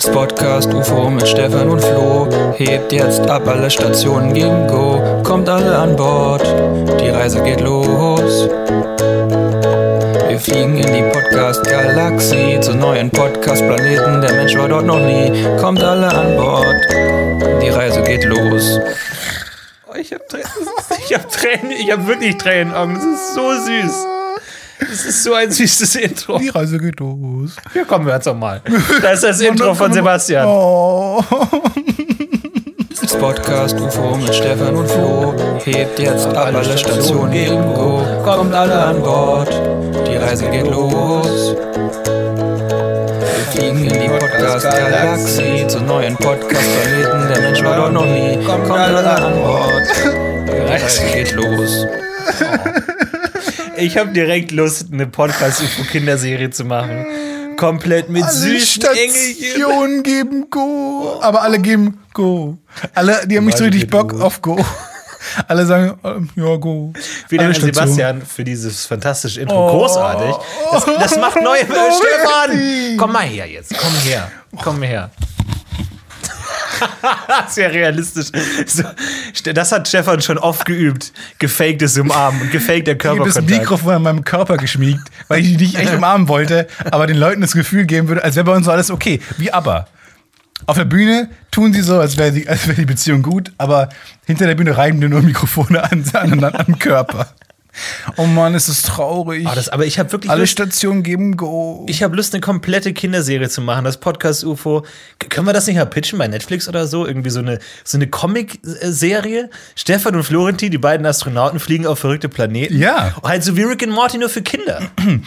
Das Podcast UFO mit Stefan und Flo hebt jetzt ab, alle Stationen gehen Go. Kommt alle an Bord, die Reise geht los. Wir fliegen in die Podcast-Galaxie zu neuen Podcast-Planeten. Der Mensch war dort noch nie. Kommt alle an Bord, die Reise geht los. Oh, ich hab Tränen. Ich hab Tränen. Ich hab wirklich Tränen Augen. Das ist so süß. Das ist so ein süßes Intro. Die Reise geht los. Ja, komm, wir hören's doch mal. Da ist das Intro von Sebastian. Oh. Das Podcast UFO mit Stefan und Flo hebt jetzt ab, alle Stationen Go. Kommt alle an Bord, die Reise geht los. Wir fliegen in die Podcast-Galaxie zu neuen Podcast-Planeten. Der Mensch war dort noch nie. Kommt alle an Bord, die Reise geht los. Ich habe direkt Lust, eine Podcast-UFO-Kinderserie zu machen. Komplett mit Alle süßen Engelchen. Stationen geben Go. Aber alle geben Go. Alle, die haben nicht so richtig Bock auf Go. Alle sagen, ähm, ja, Go. Vielen Dank. Sebastian für dieses fantastische Intro. Oh. Großartig. Das, das macht neue. Oh, Stefan! Komm mal her jetzt. Komm her. Komm her. Sehr realistisch. So, das hat Stefan schon oft geübt. Gefaktes Umarmen und gefakter Ich habe das Körperkontakt. Mikrofon an meinem Körper geschmiegt, weil ich die nicht echt umarmen wollte, aber den Leuten das Gefühl geben würde, als wäre bei uns so alles okay. Wie aber. Auf der Bühne tun sie so, als wäre die, als wär die Beziehung gut, aber hinter der Bühne reiben die nur Mikrofone an, an, an den Körper. Oh Mann, ist das traurig. Oh, das, aber ich habe wirklich Alle Lust, Stationen geben Go. ich habe Lust, eine komplette Kinderserie zu machen. Das Podcast UFO. Können wir das nicht mal pitchen bei Netflix oder so? Irgendwie so eine, so eine Comic-Serie. Stefan und Florentin, die beiden Astronauten, fliegen auf verrückte Planeten. Ja. Halt so wie Rick and Morty nur für Kinder.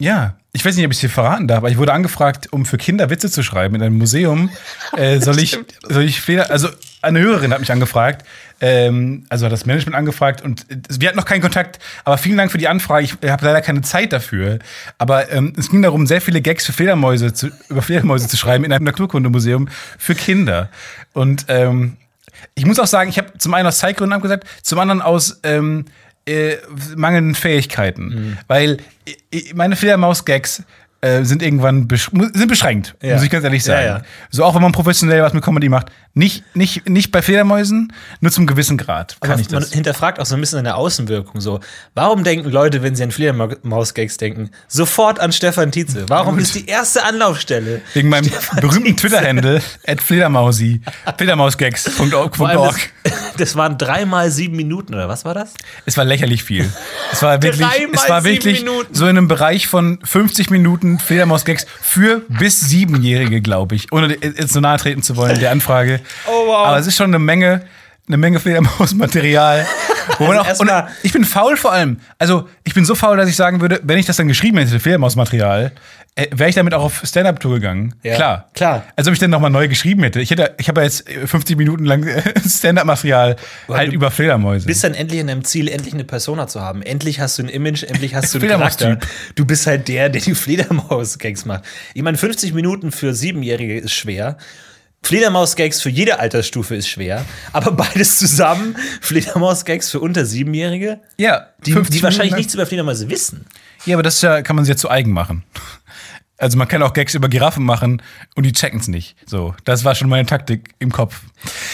Ja, ich weiß nicht, ob ich es hier verraten darf, aber ich wurde angefragt, um für Kinder Witze zu schreiben in einem Museum. Äh, soll ich, soll ich Fehler, also eine Hörerin hat mich angefragt, ähm, also hat das Management angefragt und äh, wir hatten noch keinen Kontakt, aber vielen Dank für die Anfrage. Ich habe leider keine Zeit dafür. Aber ähm, es ging darum, sehr viele Gags für Fledermäuse zu, über Fledermäuse zu schreiben in einem Naturkundemuseum für Kinder. Und ähm, ich muss auch sagen, ich habe zum einen aus Zeitgründen abgesagt, zum anderen aus ähm, äh, mangelnden Fähigkeiten. Mhm. Weil äh, meine Fledermaus-Gags äh, sind irgendwann besch sind beschränkt, Ja. muss ich ganz ehrlich Ja, sagen. ja. So auch wenn man professionell was mit Comedy macht. Nicht, nicht, nicht bei Fledermäusen, nur zum gewissen Grad kann Aber ich man das. hinterfragt auch so ein bisschen eine Außenwirkung. So, warum denken Leute, wenn sie an Fledermaus-Gags denken, sofort an Stefan Tietze? Warum ist die erste Anlaufstelle? Wegen meinem Stefan berühmten? Twitter-Handle, at Fledermausi, Fledermausgags.org. Das, das waren dreimal sieben Minuten, oder was war das? Es war lächerlich viel. Es war wirklich, es war wirklich Minuten. so in einem Bereich von 50 Minuten Fledermaus-Gags für bis Siebenjährige, glaube ich. Ohne jetzt so nahe treten zu wollen, der Anfrage. Oh, wow. Aber es ist schon eine Menge, eine Menge Fledermaus-Material. Also und ich bin faul vor allem. Also, ich bin so faul, dass ich sagen würde, wenn ich das dann geschrieben hätte, Fledermaus-Material, wäre ich damit auch auf Stand-Up-Tour gegangen. Ja, Klar. klar. Als ob ich dann nochmal neu geschrieben hätte. Ich, hätte, ich habe ja jetzt äh, 50 Minuten lang äh, Stand-Up-Material halt über Fledermäuse. bist dann endlich in deinem Ziel, endlich eine Persona zu haben. Endlich hast du ein Image, endlich hast du einen. Charakter. Du bist halt der, der die Fledermaus-Gags macht. Ich meine, 50 Minuten für Siebenjährige ist schwer. Fledermaus-Gags für jede Altersstufe ist schwer. Aber beides zusammen, Fledermaus-Gags für unter Siebenjährige, ja, die, 50 die wahrscheinlich nichts über Fledermäuse wissen. Ja, aber das ja, kann man sich ja zu eigen machen. Also man kann auch Gags über Giraffen machen und die checken es nicht. So, das war schon meine Taktik im Kopf.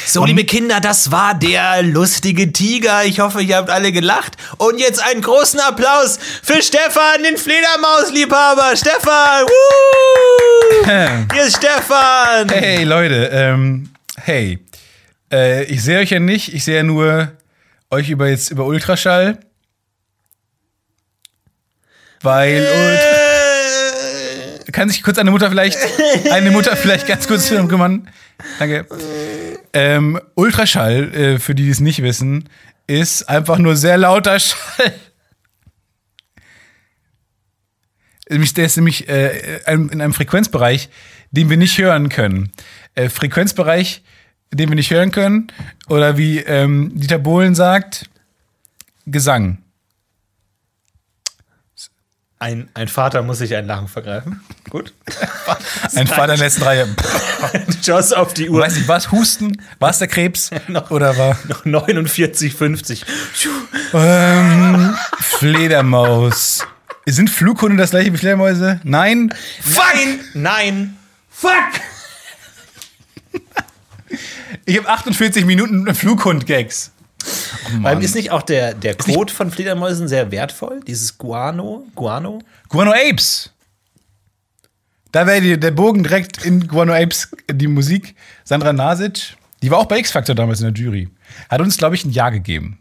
So, liebe Kinder, das war der lustige Tiger. Ich hoffe, ihr habt alle gelacht. Und jetzt einen großen Applaus für Stefan, den Fledermausliebhaber. Stefan! Woo! Hier ist Stefan! Hey Leute, ähm, hey, äh, ich sehe euch ja nicht, ich sehe ja nur euch über jetzt über Ultraschall, weil Ultra kann sich kurz eine Mutter vielleicht eine Mutter vielleicht ganz kurz darum kümmern. Danke. Ähm, Ultraschall, äh, für die, die es nicht wissen, ist einfach nur sehr lauter Schall. Der ist nämlich äh, in einem Frequenzbereich, den wir nicht hören können. Äh, Frequenzbereich, den wir nicht hören können. Oder wie ähm, Dieter Bohlen sagt, Gesang. Ein, ein Vater muss sich ein Lachen vergreifen. Gut. ein Vater in der letzten Reihe. Schaust auf die Uhr. Weiß nicht, war es Husten? War es der Krebs? noch, oder war. Noch 49, 50. ähm, Fledermaus. Sind Flughunde das gleiche wie Fledermäuse? Nein. Fuck! Nein! Nein! Fuck! Ich habe 48 Minuten Flughund-Gags. Weil ist nicht auch der, der Code von Fledermäusen sehr wertvoll? Dieses Guano? Guano? Guano Apes. Da wäre der Bogen direkt in Guano Apes die Musik. Sandra Nasic, die war auch bei X-Factor damals in der Jury. Hat uns, glaube ich, ein Ja gegeben.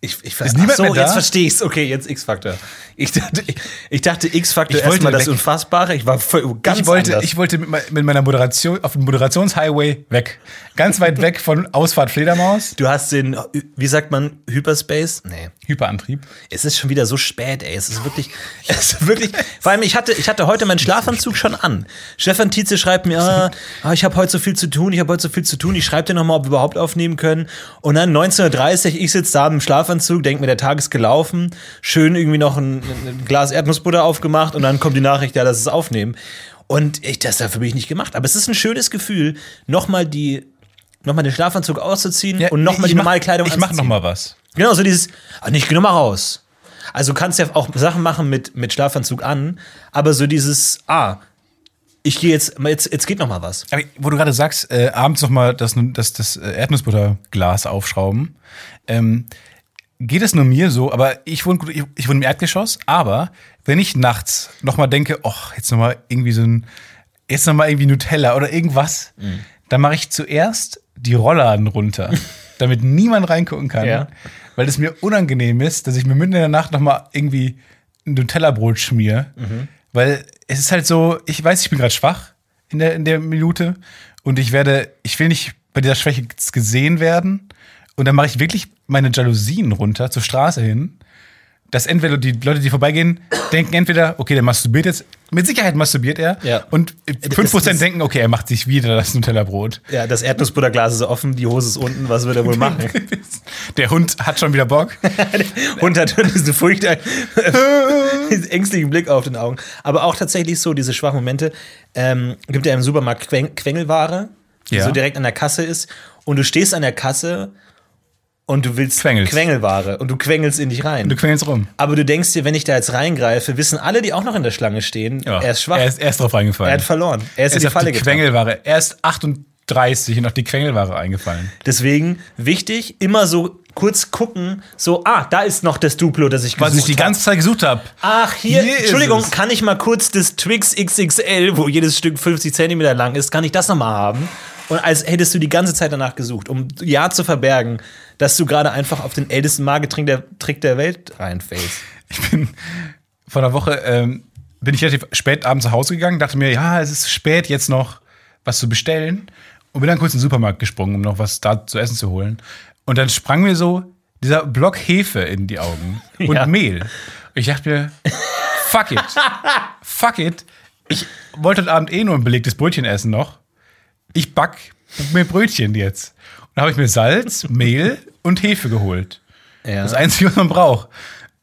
Ich, ich, Ist niemand so, mehr da? jetzt verstehe ich's. Okay, jetzt X-Factor. Ich dachte, ich, ich dachte X-Factor Ich wollte erstmal das. Unfassbare. Ich war voll, ganz ich wollte, anders. ich wollte mit, mit meiner Moderation auf dem Moderationshighway weg. Ganz weit weg von Ausfahrt Fledermaus. du hast den, wie sagt man, Hyperspace? Nee. Hyperantrieb. Es ist schon wieder so spät, ey. Es ist wirklich, es ist wirklich. Vor allem, ich hatte, ich hatte heute meinen Schlafanzug schon an. Stefan Tietze schreibt mir, ah, ah, ich habe heute so viel zu tun, ich habe heute so viel zu tun. Ich schreibe dir nochmal, ob wir überhaupt aufnehmen können. Und dann 19.30 Uhr, ich sitze da im Schlafanzug, denke mir, der Tag ist gelaufen. Schön irgendwie noch ein, ein Glas Erdnussbutter aufgemacht und dann kommt die Nachricht, ja, das ist aufnehmen. Und ich, das dafür bin ich nicht gemacht. Aber es ist ein schönes Gefühl, nochmal die, nochmal den Schlafanzug auszuziehen und nochmal die mach- normale Kleidung Ich mach anzuziehen. noch mal was. Genau, so dieses, ah, nicht, geh noch mal raus. Also du kannst ja auch Sachen machen mit, mit Schlafanzug an, aber so dieses, ah, ich gehe jetzt, jetzt, jetzt geht noch mal was. Aber wo du gerade sagst, äh, abends noch mal das, das, das Erdnussbutterglas aufschrauben. Ähm, geht es nur mir so, aber ich wohne, gut- ich, ich wohne im Erdgeschoss, aber wenn ich nachts noch mal denke, ach, jetzt noch mal irgendwie so ein, jetzt noch mal irgendwie Nutella oder irgendwas, Mhm. Dann mache ich zuerst die Rollladen runter, damit niemand reingucken kann, Ja. weil es mir unangenehm ist, dass ich mir mitten in der Nacht noch mal irgendwie ein Nutella-Brot schmier, Mhm. weil es ist halt so, ich weiß, ich bin gerade schwach in der, in der Minute und ich werde, ich will nicht bei dieser Schwäche gesehen werden und dann mache ich wirklich meine Jalousien runter zur Straße hin, dass entweder die Leute, die vorbeigehen, denken entweder, okay, der masturbiert jetzt, mit Sicherheit masturbiert er Ja. und Das- 5% das- denken, okay, er macht sich wieder das Nutella-Brot. Ja, das Erdnussbutterglas ist offen, die Hose ist unten, was wird er wohl machen? Der Hund hat schon wieder Bock. Und hat diese Furcht, diesen ängstlichen Blick auf den Augen. Aber auch tatsächlich so, diese schwachen Momente. Ähm, gibt ja im Supermarkt Queng Quengelware, die Ja. so direkt an der Kasse ist. Und du stehst an der Kasse und du willst Quengelst. Quengelware und du quengelst in dich rein. Du quengelst rum. Aber du denkst dir, wenn ich da jetzt reingreife, wissen alle, die auch noch in der Schlange stehen, er ist schwach. Er ist, er ist drauf reingefallen. er hat verloren. Er ist er in ist die auf Falle die. Quengelware. Er ist 38 und auf die Quengelware eingefallen. Deswegen wichtig, immer so kurz gucken, so, ah, da ist noch das Duplo, das ich gesucht Was ich die hab. ganze Zeit gesucht habe. Ach, hier, Hier Entschuldigung, kann ich mal kurz das Twix XXL, wo jedes Stück 50 Zentimeter lang ist, kann ich das nochmal haben? Und als hättest du die ganze Zeit danach gesucht, um ja zu verbergen, dass du gerade einfach auf den ältesten Magetrick der, Trick der Welt reinfällst. Ich bin vor einer Woche ähm, bin ich relativ spät abends nach Hause gegangen, dachte mir, ja, es ist spät, jetzt noch was zu bestellen. Und bin dann kurz in den Supermarkt gesprungen, um noch was da zu essen zu holen. Und dann sprang mir so dieser Block Hefe in die Augen und Ja. Mehl. Und ich dachte mir, fuck it. fuck it. Ich wollte heute Abend eh nur ein belegtes Brötchen essen noch. Ich back mir Brötchen jetzt. Dann habe ich mir Salz, Mehl und Hefe geholt. Ja. Das Einzige, was man braucht.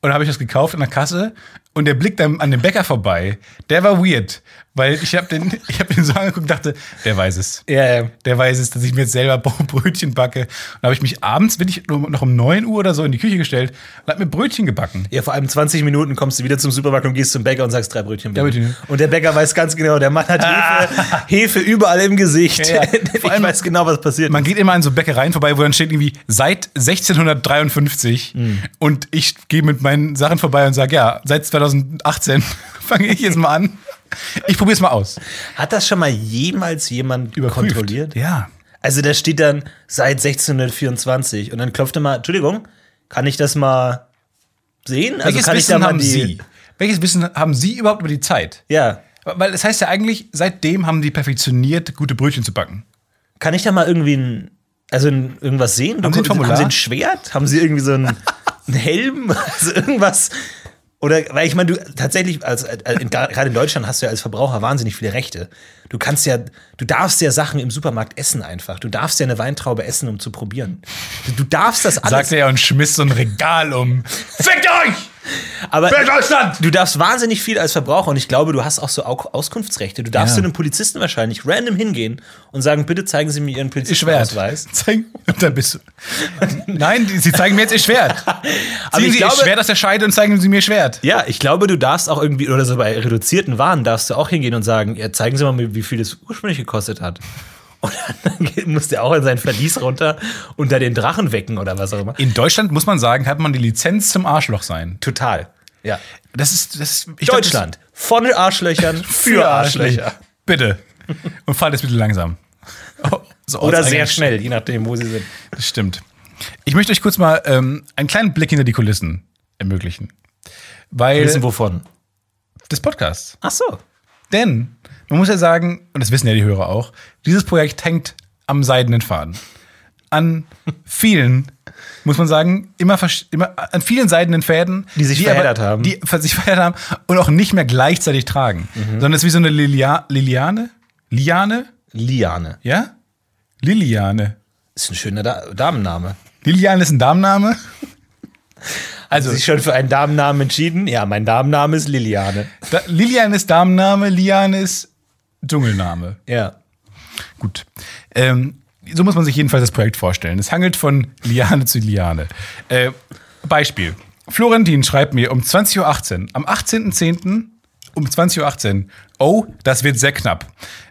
Und dann habe ich das gekauft in der Kasse und der Blick dann an dem Bäcker vorbei, der war weird. Weil ich habe den, ich hab den so angeguckt und dachte, der weiß es. Ja, ja. Der weiß es, dass ich mir jetzt selber Brötchen backe. Und da habe ich mich abends wirklich nur noch um 9 Uhr oder so in die Küche gestellt und habe mir Brötchen gebacken. Ja, vor allem 20 Minuten kommst du wieder zum Supermarkt und gehst zum Bäcker und sagst drei Brötchen. bitte. Ja, Brötchen. Und der Bäcker weiß ganz genau, der Mann hat Hefe, Hefe überall im Gesicht. Ja, ja. ich Vor allem- weiß genau, was passiert. Man geht immer an so Bäckereien vorbei, wo dann steht irgendwie seit 1653 Hm. und ich gehe mit meinen Sachen vorbei und sage, ja, seit 2018 fange ich jetzt mal an. Ich probiere es mal aus. Hat das schon mal jemals jemand kontrolliert? Ja. Also da steht dann seit 1624 und dann klopft er mal, Entschuldigung, kann ich das mal sehen? Also Welches kann ich Wissen haben die, Sie? Welches Wissen haben Sie überhaupt über die Zeit? Ja, Weil es heißt ja eigentlich, seitdem haben die perfektioniert, gute Brötchen zu backen. kann ich da mal irgendwie ein, also ein, irgendwas sehen? Haben Sie ein Formular? Haben Sie ein Schwert? Haben Sie irgendwie so einen, einen Helm? Also irgendwas? Oder, weil ich meine, du tatsächlich, als, als, in, gerade in Deutschland hast du ja als Verbraucher wahnsinnig viele Rechte. Du kannst ja, du darfst ja Sachen im Supermarkt essen einfach. Du darfst ja eine Weintraube essen, um zu probieren. Du, du darfst das alles. Sagte er und schmiss so ein Regal um. Fickt euch! Aber Für Deutschland! du darfst wahnsinnig viel als Verbraucher und ich glaube, du hast auch so Au- Auskunftsrechte. Du darfst Ja. zu einem Polizisten wahrscheinlich random hingehen und sagen, bitte zeigen Sie mir Ihren. Polizistenausweis. Zeigen, und dann bist du. Nein, die- sie zeigen mir jetzt ihr Schwert. Ziehen ich Sie glaube- ihr Schwert aus der Scheide und zeigen Sie mir ihr Schwert. Ja, ich glaube, du darfst auch irgendwie, oder so bei reduzierten Waren darfst du auch hingehen und sagen, ja, zeigen Sie mal, wie viel das ursprünglich gekostet hat. Und dann muss der auch in sein Verlies runter und da den Drachen wecken oder was auch immer. In Deutschland muss man sagen, hat man die Lizenz zum Arschloch sein. Total. Ja. Das ist, das ist ich glaub, das- Deutschland. Von Arschlöchern für Arschlöcher. Bitte. Und fahrt jetzt bitte langsam. Oh, so Oder sehr schnell, je nachdem, wo sie sind. Das stimmt. Ich möchte euch kurz mal ähm, einen kleinen Blick hinter die Kulissen ermöglichen. Weil Wissen wovon? des Podcasts. Ach so. Denn man muss ja sagen, und das wissen ja die Hörer auch, dieses Projekt hängt am seidenen Faden. An vielen, muss man sagen, immer, immer an vielen seidenen Fäden, Die sich verheddert haben. Die sich verheddert haben und auch nicht mehr gleichzeitig tragen. Sondern es ist wie so eine Lilia Liliane. Liane? Liane. Ja? Liliane. Ist ein schöner da Damenname. Liliane ist ein Damenname. Also, Sich schon für einen Damennamen entschieden? Ja, mein Damenname ist Liliane. da, Liliane ist Damenname, Liane ist Dschungelname. Ja. Gut. Ähm, so muss man sich jedenfalls das Projekt vorstellen. Es hangelt von Liane zu Liane. Äh, Beispiel. Florentin schreibt mir um 20.18 Uhr, am 18.10. um 20.18 Uhr, oh, das wird sehr knapp.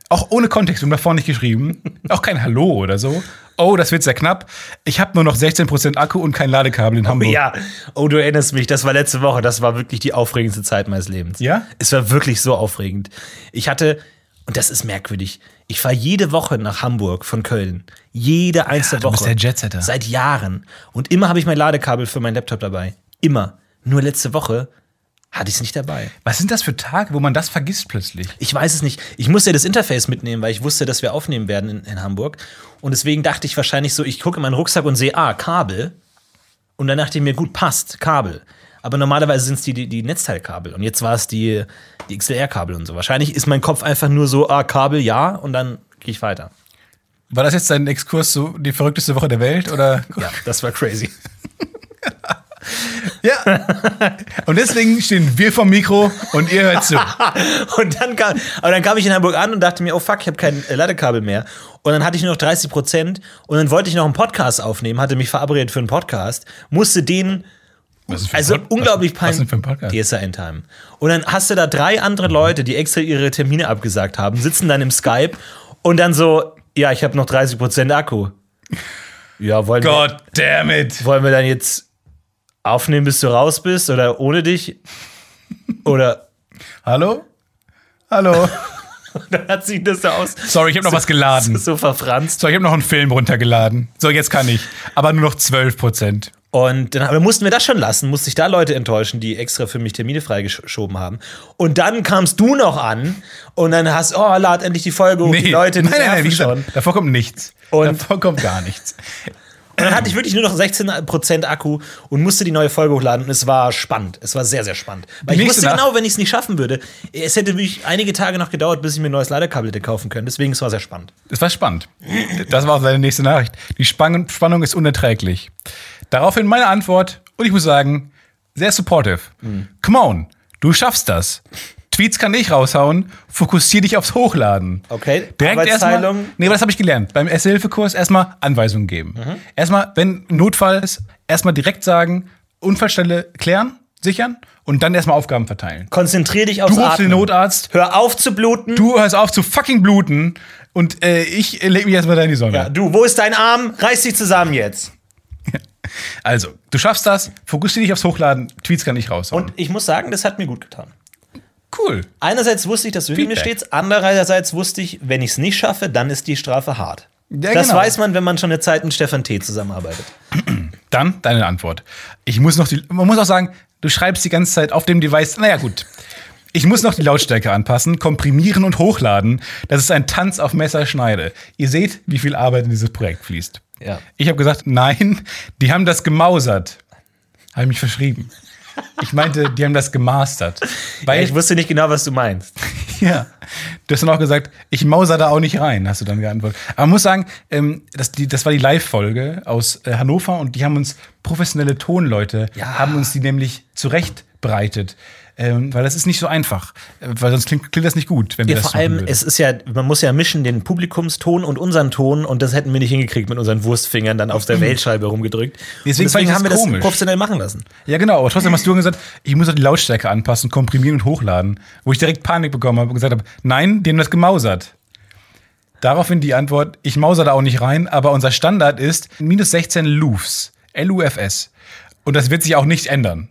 Auch ohne Kontext und davor nicht geschrieben. Auch kein Hallo oder so. Oh, das wird sehr knapp. Ich habe nur noch 16% Akku und kein Ladekabel in Hamburg. Ja, oh, du erinnerst mich, das war letzte Woche, das war wirklich die aufregendste Zeit meines Lebens. Ja? Es war wirklich so aufregend. Ich hatte, und das ist merkwürdig, ich fahre jede Woche nach Hamburg von Köln. Jede einzelne du Woche. bist der Jetsetter. Seit Jahren. Und immer habe ich mein Ladekabel für meinen Laptop dabei. Immer. Nur letzte Woche hatte ich es nicht dabei. Was sind das für Tage, wo man das vergisst plötzlich? Ich weiß es nicht. Ich musste das Interface mitnehmen, weil ich wusste, dass wir aufnehmen werden in, in Hamburg. Und deswegen dachte ich wahrscheinlich so, ich gucke in meinen Rucksack und sehe, ah, Kabel. Und dann dachte ich mir, gut, passt, Kabel. Aber normalerweise sind es die, die, die Netzteilkabel. Und jetzt war es die, die XLR-Kabel und so. Wahrscheinlich ist mein Kopf einfach nur so, ah, Kabel, ja, und dann gehe ich weiter. War das jetzt dein Exkurs so die verrückteste Woche der Welt? Oder? Ja, das war crazy. Ja. Und deswegen stehen wir vom Mikro und ihr hört zu. Und dann kam, aber dann kam ich in Hamburg an und dachte mir, oh fuck, ich habe kein Ladekabel mehr. Und dann hatte ich nur noch 30 Prozent und dann wollte ich noch einen Podcast aufnehmen, hatte mich verabredet für einen Podcast, musste den Also Pod- unglaublich was, was denn peinlich. für ein Podcast? DSA Endtime. Und dann hast du da drei andere Leute, die extra ihre Termine abgesagt haben, sitzen dann im Skype und dann so, ja, ich habe noch 30 Prozent Akku. Ja, wollen wir, God damn it. wollen wir dann jetzt aufnehmen, bis du raus bist oder ohne dich? Oder Hallo? Hallo? dann hat sich das so aus. Sorry, ich habe noch was geladen. So verfranst. So, ich habe noch einen Film runtergeladen. So, jetzt kann ich. Aber nur noch 12 Prozent. Und dann mussten wir das schon lassen, musste ich da Leute enttäuschen, die extra für mich Termine freigeschoben haben. Und dann kamst du noch an und dann hast, oh, lad endlich die Folge hoch, die Leute nein, nein, nein, wie gesagt, schon. davor kommt nichts. Und- davor kommt gar nichts. Und dann hatte ich wirklich nur noch 16% Akku und musste die neue Folge hochladen und es war spannend. Es war sehr, sehr spannend. Weil ich wusste Nacht- genau, wenn ich es nicht schaffen würde, es hätte wirklich einige Tage noch gedauert, bis ich mir ein neues Ladekabel hätte kaufen können. Deswegen es war sehr spannend. Das war spannend. Das war auch seine nächste Nachricht. Die Spann Spannung ist unerträglich. Daraufhin meine Antwort, und ich muss sagen, sehr supportive. Mhm. Come on, du schaffst das. Tweets kann ich raushauen, fokussier dich aufs Hochladen. Okay, Direkt erstmal. Nee, das habe ich gelernt. Beim Erste-Hilfe-Kurs erstmal Anweisungen geben. Mhm. Erstmal, wenn ein Notfall ist, erstmal direkt sagen, Unfallstelle klären, sichern und dann erstmal Aufgaben verteilen. Konzentrier dich aufs Du rufst den. Notarzt, Hör auf zu bluten. du hörst auf zu fucking bluten und äh, ich äh, leg mich erstmal da in die Sonne. Ja, du, wo ist dein Arm? Reiß dich zusammen jetzt. Also, du schaffst das, fokussier dich aufs Hochladen, Tweets kann ich raushauen. Und ich muss sagen, das hat mir gut getan. cool. Einerseits wusste ich, dass du hinter mir stehst, andererseits wusste ich, wenn ich es nicht schaffe, dann ist die Strafe hart. Ja, das genau. weiß man, wenn man schon eine Zeit mit Stefan T. zusammenarbeitet. Dann deine Antwort. Ich muss noch die, man muss auch sagen, du schreibst die ganze Zeit auf dem Device, naja, gut. Ich muss noch die Lautstärke anpassen, komprimieren und hochladen. Das ist ein Tanz auf Messerschneide. Ihr seht, wie viel Arbeit in dieses Projekt fließt. Ja. Ich habe gesagt, nein, die haben das gemausert. Habe mich verschrieben. Ich meinte, die haben das gemastert. Weil Ich wusste nicht genau, was du meinst. Ja. Du hast dann auch gesagt, ich mauser da auch nicht rein, hast du dann geantwortet. Aber man muss sagen, ähm, das, die, das war die Live-Folge aus äh, Hannover und die haben uns professionelle Tonleute, Ja. haben uns die nämlich zurechtbereitet. Ähm, weil das ist nicht so einfach. Äh, weil sonst klingt, klingt das nicht gut, wenn wir Ja, das vor allem, würden. es ist ja, man muss ja mischen den Publikumston und unseren Ton und das hätten wir nicht hingekriegt mit unseren Wurstfingern dann auf der Wählscheibe rumgedrückt. Deswegen ich haben wir das komisch. professionell machen lassen. Ja, genau, aber trotzdem hast du gesagt, ich muss doch die Lautstärke anpassen, komprimieren und hochladen. Wo ich direkt Panik bekommen habe und gesagt habe, nein, die haben das gemausert. Daraufhin die Antwort, ich mauser da auch nicht rein, aber unser Standard ist minus 16 Lufs. L-U-F-S. Und das wird sich auch nicht ändern.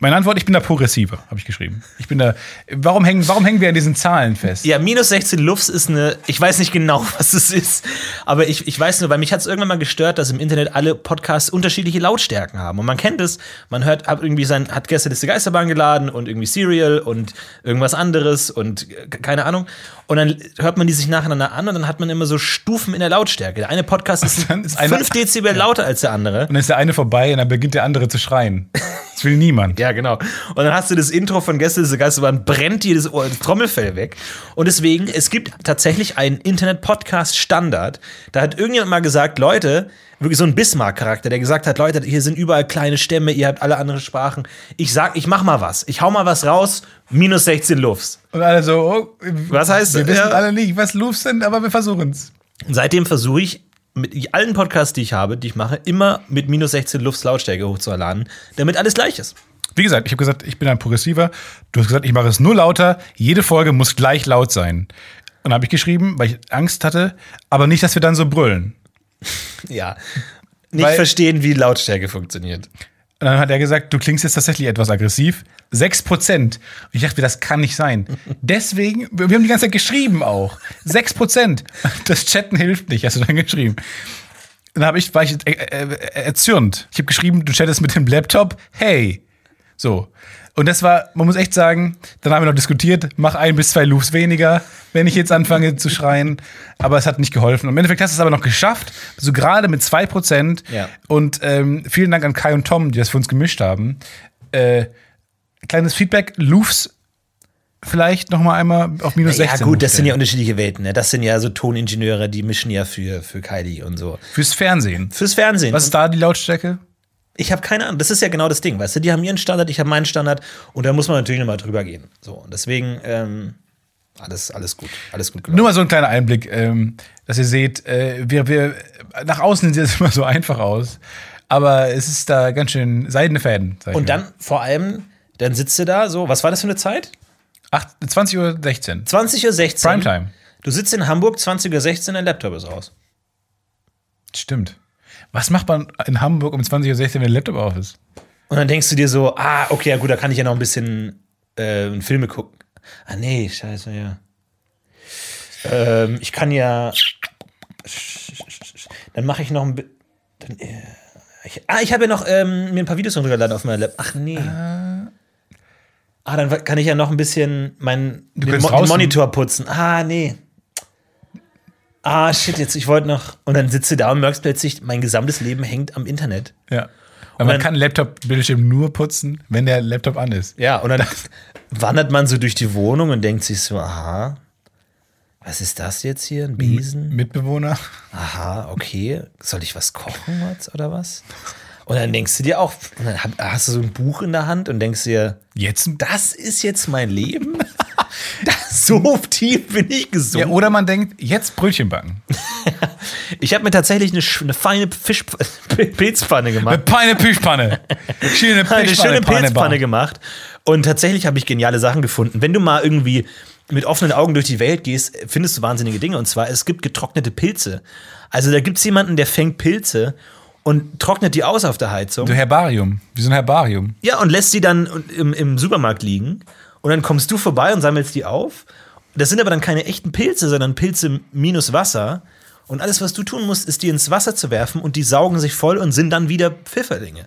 Meine Antwort, ich bin da progressiver, habe ich geschrieben. Ich bin da. Warum hängen, warum hängen wir an diesen Zahlen fest? Ja, minus 16 Lufs ist eine, ich weiß nicht genau, was es ist, aber ich, ich weiß nur, weil mich hat es irgendwann mal gestört, dass im Internet alle Podcasts unterschiedliche Lautstärken haben. Und man kennt es, man hört, hat irgendwie sein, hat gestern die Geisterbahn geladen und irgendwie Serial und irgendwas anderes und keine Ahnung. Und dann hört man die sich nacheinander an und dann hat man immer so Stufen in der Lautstärke. Der eine Podcast ist, ist einer- 5 Dezibel lauter als der andere. Und dann ist der eine vorbei und dann beginnt der andere zu schreien. Das will niemand. Ja, genau. Und dann hast du das Intro von Gäste diese Geisterbahn, brennt dir das, Ohr, das Trommelfell weg. Und deswegen, es gibt tatsächlich einen Internet-Podcast-Standard. Da hat irgendjemand mal gesagt, Leute, wirklich so ein Bismarck-Charakter, der gesagt hat, Leute, hier sind überall kleine Stämme, ihr habt alle andere Sprachen. Ich sag, ich mach mal was. Ich hau mal was raus, minus 16 Lufts. Und alle so, oh, Was heißt wir das? wissen Ja. alle nicht, was Lufs sind, aber wir versuchen es. Und seitdem versuche ich, mit allen Podcasts, die ich habe, die ich mache, immer mit minus 16 Lufts Lautstärke hochzuladen, damit alles gleich ist. Wie gesagt, ich habe gesagt, ich bin ein Progressiver. Du hast gesagt, ich mache es nur lauter. Jede Folge muss gleich laut sein. Und dann habe ich geschrieben, weil ich Angst hatte, aber nicht, dass wir dann so brüllen. Ja. Nicht Weil- verstehen, wie Lautstärke funktioniert. Und dann hat er gesagt, du klingst jetzt tatsächlich etwas aggressiv. 6 Prozent. Und ich dachte mir, das kann nicht sein. Deswegen, wir haben die ganze Zeit geschrieben auch. 6 Prozent. Das Chatten hilft nicht, hast du dann geschrieben. Dann habe ich, war ich äh, äh, erzürnt. Ich habe geschrieben, du chattest mit dem Laptop. Hey. So. Und das war, man muss echt sagen, dann haben wir noch diskutiert, mach ein bis zwei Loops weniger, wenn ich jetzt anfange zu schreien. Aber es hat nicht geholfen. Und im Endeffekt hast du es aber noch geschafft, so gerade mit zwei Prozent. Ja. Und ähm, vielen Dank an Kai und Tom, die das für uns gemischt haben. Äh, kleines Feedback, Loops vielleicht noch mal einmal auf minus Ja, 16 gut, das sind ja unterschiedliche Welten. Ne? Das sind ja so Toningenieure, die mischen ja für, für Kylie und so. Fürs Fernsehen. Fürs Fernsehen. Was ist da die Lautstärke? Ich habe keine Ahnung. Das ist ja genau das Ding, weißt du? Die haben ihren Standard, ich habe meinen Standard und da muss man natürlich nochmal drüber gehen. So, und deswegen, ähm, alles, alles gut. Alles gut gelaufen. Nur mal so ein kleiner Einblick, ähm, dass ihr seht, äh, wir, wir, nach außen sieht es immer so einfach aus, aber es ist da ganz schön seidene Fäden. Und dann vor allem, dann sitzt du da so, was war das für eine Zeit? Acht- 20.16 Uhr. 20.16 Uhr. Primetime. Du sitzt in Hamburg, 20.16 Uhr, dein Laptop ist aus. Stimmt. Was macht man in Hamburg um 20.16 Uhr, wenn der Laptop auf ist? Und dann denkst du dir so, ah, okay, ja gut, da kann ich ja noch ein bisschen äh, Filme gucken. Ah, nee, scheiße, ja. Ähm, ich kann ja. Dann mache ich noch ein bisschen. Ich, ah, ich habe ja noch ähm, mir ein paar Videos runtergeladen auf meiner Lab. Ach nee. Ah, dann kann ich ja noch ein bisschen meinen Monitor putzen. Ah, nee. Ah, shit, jetzt, ich wollte noch. Und dann sitzt du da und merkst plötzlich, mein gesamtes Leben hängt am Internet. Ja. Weil man dann- kann Laptop-Bildschirm nur putzen, wenn der Laptop an ist. Ja, und dann wandert man so durch die Wohnung und denkt sich so, aha, was ist das jetzt hier? Ein Besen? Mitbewohner. Aha, okay. Soll ich was kochen jetzt oder was? Und dann denkst du dir auch, und dann hast du so ein Buch in der Hand und denkst dir, Jetzt? das ist jetzt mein Leben? so tief bin ich Ja, gesungen. oder man denkt, jetzt Brötchen backen. ich habe mir tatsächlich eine, eine feine Fisch Pilzpfanne gemacht. Eine Peine Pilzpfanne. Schöne eine schöne Pilzpfanne gemacht. Und tatsächlich habe ich geniale Sachen gefunden. Wenn du mal irgendwie mit offenen Augen durch die Welt gehst, findest du wahnsinnige Dinge. Und zwar, es gibt getrocknete Pilze. Also da gibt es jemanden, der fängt Pilze und trocknet die aus auf der Heizung. So Herbarium. Wie so ein Herbarium. Ja, und lässt sie dann im, im Supermarkt liegen. Und dann kommst du vorbei und sammelst die auf. Das sind aber dann keine echten Pilze, sondern Pilze minus Wasser. Und alles, was du tun musst, ist die ins Wasser zu werfen und die saugen sich voll und sind dann wieder Pfifferlinge.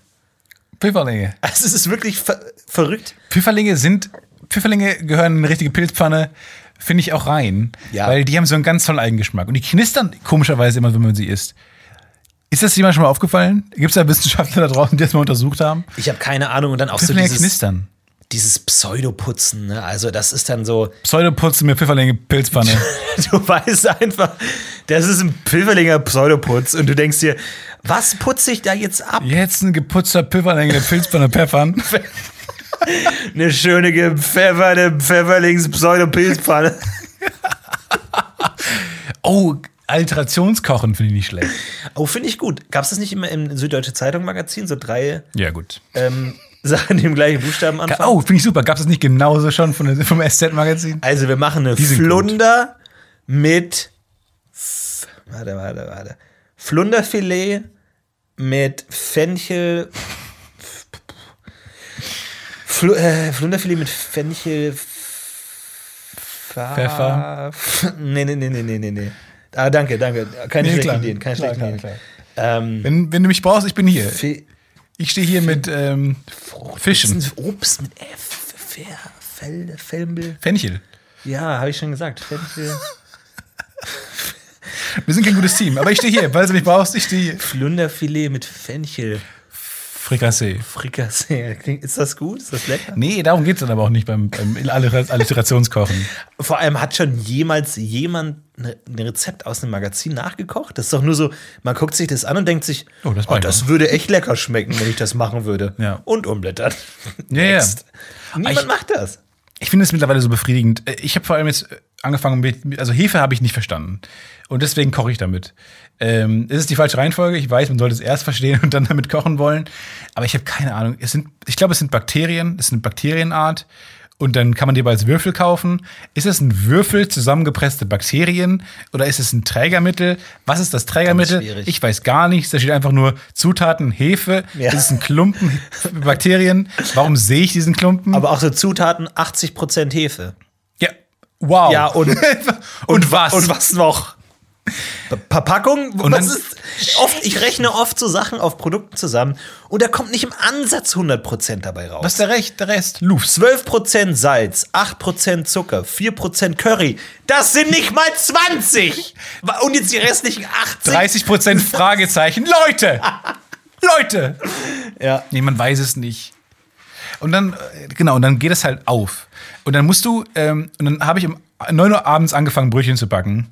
Pfifferlinge. Also es ist wirklich ver verrückt. Pfifferlinge sind, Pfifferlinge gehören in eine richtige Pilzpfanne, finde ich auch rein. Ja. Weil die haben so einen ganz tollen Eigengeschmack. Und die knistern komischerweise immer, wenn man sie isst. Ist das jemand schon mal aufgefallen? Gibt es da Wissenschaftler da draußen, die das mal untersucht haben? Ich habe keine Ahnung und dann auch so Pfifferlinge dieses, knistern. Dieses Pseudoputzen, ne? Also das ist dann so, Pseudoputzen mit Pfifferlinge Pilzpfanne. du weißt einfach, das ist ein pfifferlinger Pseudoputz und du denkst dir, was putze ich da jetzt ab? Jetzt ein geputzter Pfifferlinge der Pilzpfanne peppern. Eine schöne gepfefferte Pfefferlings-Pseudopilzpfanne. Oh, Alterationskochen finde ich nicht schlecht. Oh, finde ich gut. Gab es das nicht immer im Süddeutsche Zeitung Magazin, so drei Ja, gut. ähm, Sachen, die im gleichen Buchstaben anfangen? Oh, finde ich super. Gab es das nicht genauso schon von, vom SZ-Magazin? Also wir machen eine Flunder mit F warte, warte, warte. Flunderfilet mit Fenchel Flu äh, Flunderfilet mit Fenchel Pfeffer. Nee, nee, nee, nee, nee, nee, nee. Ah, danke, danke. Keine Nee, schlechten. Ideen, keine schlechten Ideen. Ähm, Wenn, wenn du mich brauchst, ich bin hier. Fe- Ich stehe hier mit ähm, Fischen. Obst- mit F, Fel, Felmbel. Fenchel. Ja, habe ich schon gesagt. Fenchel. Wir sind kein gutes Team, aber ich stehe hier. Weil du mich brauchst, ich stehe hier. Flunderfilet mit Fenchel. Frikassee. Frikassee. Ist das gut? Ist das lecker? Nee, darum geht es dann aber auch nicht beim, beim Alliter- Alliterationskochen. Vor allem hat schon jemals jemand ein Rezept aus einem Magazin nachgekocht? Das ist doch nur so, man guckt sich das an und denkt sich, Oh, oh, das das, mag ich würde echt lecker schmecken, wenn ich das machen würde. Ja. Und umblättern. Ja, ja. Niemand Ich- macht das. Ich finde es mittlerweile so befriedigend. Äh, Ich habe vor allem jetzt äh, angefangen mit, also Hefe habe ich nicht verstanden. Und deswegen koche ich damit. Ähm, es ist die falsche Reihenfolge. Ich weiß, man sollte es erst verstehen und dann damit kochen wollen. Aber ich habe keine Ahnung. Es sind, ich glaube, es sind Bakterien. Es ist eine Bakterienart. Und dann kann man die als Würfel kaufen. Ist es ein Würfel zusammengepresste Bakterien oder ist es ein Trägermittel? Was ist das Trägermittel? Ich weiß gar nichts. Da steht einfach nur Zutaten Hefe. Ja. Ist es ein Klumpen Bakterien? Warum sehe ich diesen Klumpen? Aber auch so Zutaten, 80% Hefe. Wow. Ja, und, und was? Und was noch? Verpackung? Und was dann- ist, oft, ich rechne oft so Sachen auf Produkten zusammen und da kommt nicht im Ansatz 100% dabei raus. Was ist der Rest? Der Rest? Lufs. 12% Salz, 8% Zucker, 4% Curry. Das sind nicht mal 20! Und jetzt die restlichen 80. 30 Prozent Fragezeichen. Leute! Leute! Ja. Nee, man weiß es nicht. Und dann, äh, genau, und dann geht es halt auf. Und dann musst du, ähm, und dann habe ich um 9 Uhr abends angefangen, Brötchen zu backen.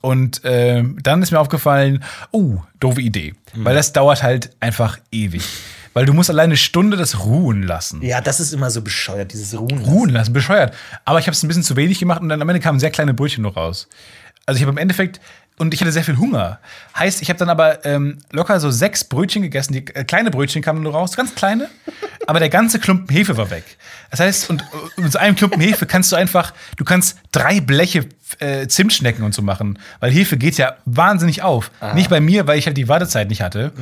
Und ähm, dann ist mir aufgefallen, oh, doofe Idee. Weil das dauert halt einfach ewig. Weil du musst alleine eine Stunde das ruhen lassen. Ja, das ist immer so bescheuert, dieses Ruhen. ruhen lassen, bescheuert. Aber ich habe es ein bisschen zu wenig gemacht und dann am Ende kamen sehr kleine Brötchen noch raus. Also ich habe im Endeffekt, und ich hatte sehr viel Hunger. Heißt, ich habe dann aber ähm, locker so sechs Brötchen gegessen. Die äh, kleine Brötchen kamen nur raus, ganz kleine. aber der ganze Klumpen Hefe war weg. Das heißt, und, und mit so einem Klumpen Hefe kannst du einfach, du kannst drei Bleche äh, Zimtschnecken und so machen. Weil Hefe geht ja wahnsinnig auf. Nicht bei mir, weil ich halt die Wartezeit nicht hatte.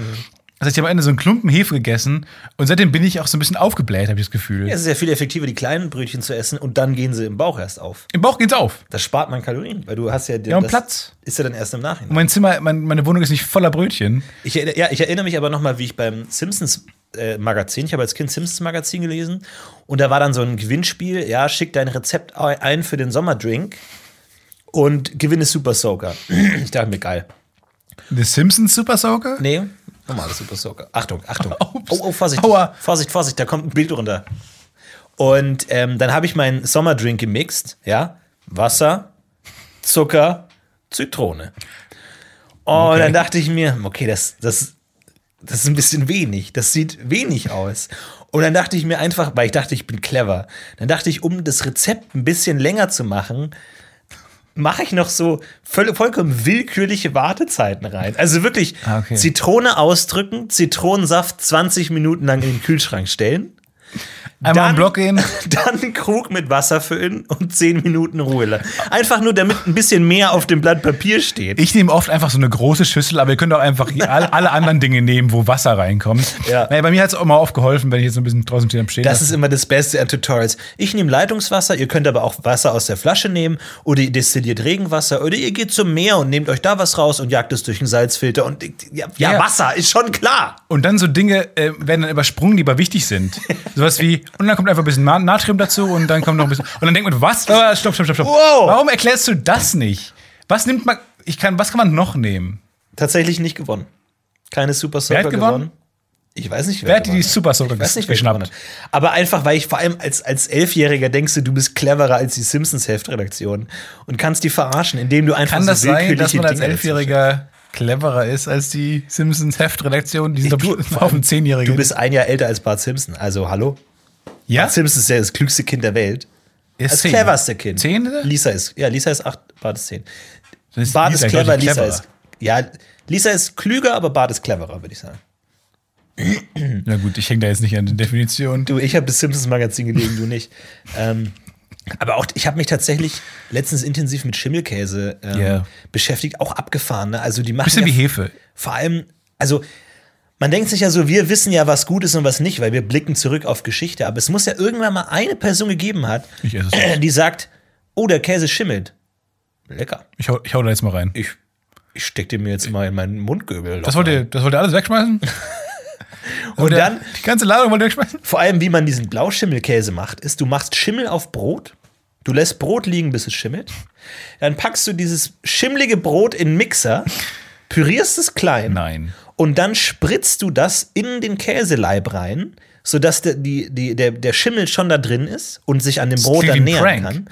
Das heißt, ich habe am Ende so einen Klumpen Hefe gegessen und seitdem bin ich auch so ein bisschen aufgebläht, habe ich das Gefühl. Es ist ja viel effektiver, die kleinen Brötchen zu essen und dann gehen sie im Bauch erst auf. Im Bauch geht's auf. Das spart man Kalorien, weil du hast ja, Ja, und Platz. Ist ja dann erst im Nachhinein. Und mein Zimmer, mein, meine Wohnung ist nicht voller Brötchen. Ich, erinner- ja, ich erinnere mich aber noch mal, wie ich beim Simpsons äh, Magazin, ich habe als Kind Simpsons Magazin gelesen und da war dann so ein Gewinnspiel, ja, schick dein Rezept ein für den Sommerdrink und gewinne Super Soaker. Ich dachte mir, geil. The Simpsons Super Soaker? Nee, normale Super Soaker. Achtung, Achtung. Ups. Oh, oh, Vorsicht. Aua. Vorsicht, Vorsicht, da kommt ein Bild runter. Und ähm, dann habe ich meinen Sommerdrink gemixt, ja. Wasser, Zucker, Zitrone. Und Okay. dann dachte ich mir, okay, das, das, das ist ein bisschen wenig. Das sieht wenig aus. Und dann dachte ich mir einfach, weil ich dachte, ich bin clever, dann dachte ich, um das Rezept ein bisschen länger zu machen, mache ich noch so voll, vollkommen willkürliche Wartezeiten rein. Also wirklich Ah, okay. Zitrone ausdrücken, Zitronensaft 20 Minuten lang in den Kühlschrank stellen. Einmal im Block gehen. Dann einen Krug mit Wasser füllen und 10 Minuten Ruhe lassen. Einfach nur, damit ein bisschen mehr auf dem Blatt Papier steht. Ich nehme oft einfach so eine große Schüssel, aber ihr könnt auch einfach alle, anderen Dinge nehmen, wo Wasser reinkommt. Ja. Naja, bei mir hat es auch mal aufgeholfen, wenn ich jetzt so ein bisschen draußen stehe Stehen. Das ist immer das Beste an Tutorials. Ich nehme Leitungswasser, ihr könnt aber auch Wasser aus der Flasche nehmen oder ihr destilliert Regenwasser oder ihr geht zum Meer und nehmt euch da was raus und jagt es durch einen Salzfilter und ja, ja, Ja. Wasser ist schon klar. Und dann so Dinge äh, werden dann übersprungen, die aber wichtig sind. Sowas wie, und dann kommt einfach ein bisschen Na- Natrium dazu und dann kommt noch ein bisschen. Und dann denkt man, was? Ah, stopp, stopp, stopp, stopp. Wow. Warum erklärst du das nicht? Was nimmt man. Ich kann, was kann man noch nehmen? Tatsächlich nicht gewonnen. Keine Super Soaker hat gewonnen? Ich weiß nicht, Wer hat die gewonnen Super Soaker Ich weiß nicht, wer geschnappt? gewonnen hat. Aber einfach, weil ich vor allem als, als Elfjähriger denkst du, du bist cleverer als die Simpsons-Heftredaktion und kannst die verarschen, indem du einfach Kann so das sein, dass man als Elfjähriger cleverer ist als die Simpsons Heftredaktion? Die sind Du- auf dem Zehnjährigen. Du bist ein Jahr älter als Bart Simpson. Also, hallo? ja? Bart Simpson ist ja das klügste Kind der Welt. Ist Das zehn. cleverste Kind. Zehn ist? Lisa ist, ja, Lisa ist acht, Bart ist zehn. Ist Bart ist Lisa, glaub clever, Lisa cleverer. ist. Ja, Lisa ist klüger, aber Bart ist cleverer, würde ich sagen. Na gut, ich hänge da jetzt nicht an der Definition. Du, ich habe das Simpsons-Magazin gelesen, du nicht. Ähm, aber auch, ich habe mich tatsächlich letztens intensiv mit Schimmelkäse ähm, Ja. beschäftigt, auch abgefahren. Ne? Also die machen Bisschen ja wie Hefe. vor allem, also man denkt sich ja so, wir wissen ja, was gut ist und was nicht, weil wir blicken zurück auf Geschichte. Aber es muss ja irgendwann mal eine Person gegeben hat, nicht. die sagt, oh, der Käse schimmelt. Lecker. Ich hau, ich hau da jetzt mal rein. Ich, ich steck den mir jetzt mal in meinen Mundgöbel. Das wollt ihr, das wollt ihr alles wegschmeißen? Und ihr- dann, Die ganze Ladung wollt ihr wegschmeißen? vor allem, wie man diesen Blauschimmelkäse macht, ist, du machst Schimmel auf Brot, du lässt Brot liegen, bis es schimmelt, dann packst du dieses schimmlige Brot in den Mixer, pürierst es klein Nein. und dann spritzt du das in den Käseleib rein, sodass der, die, die, der, der Schimmel schon da drin ist und sich an dem Brot dann nähern Prank. kann.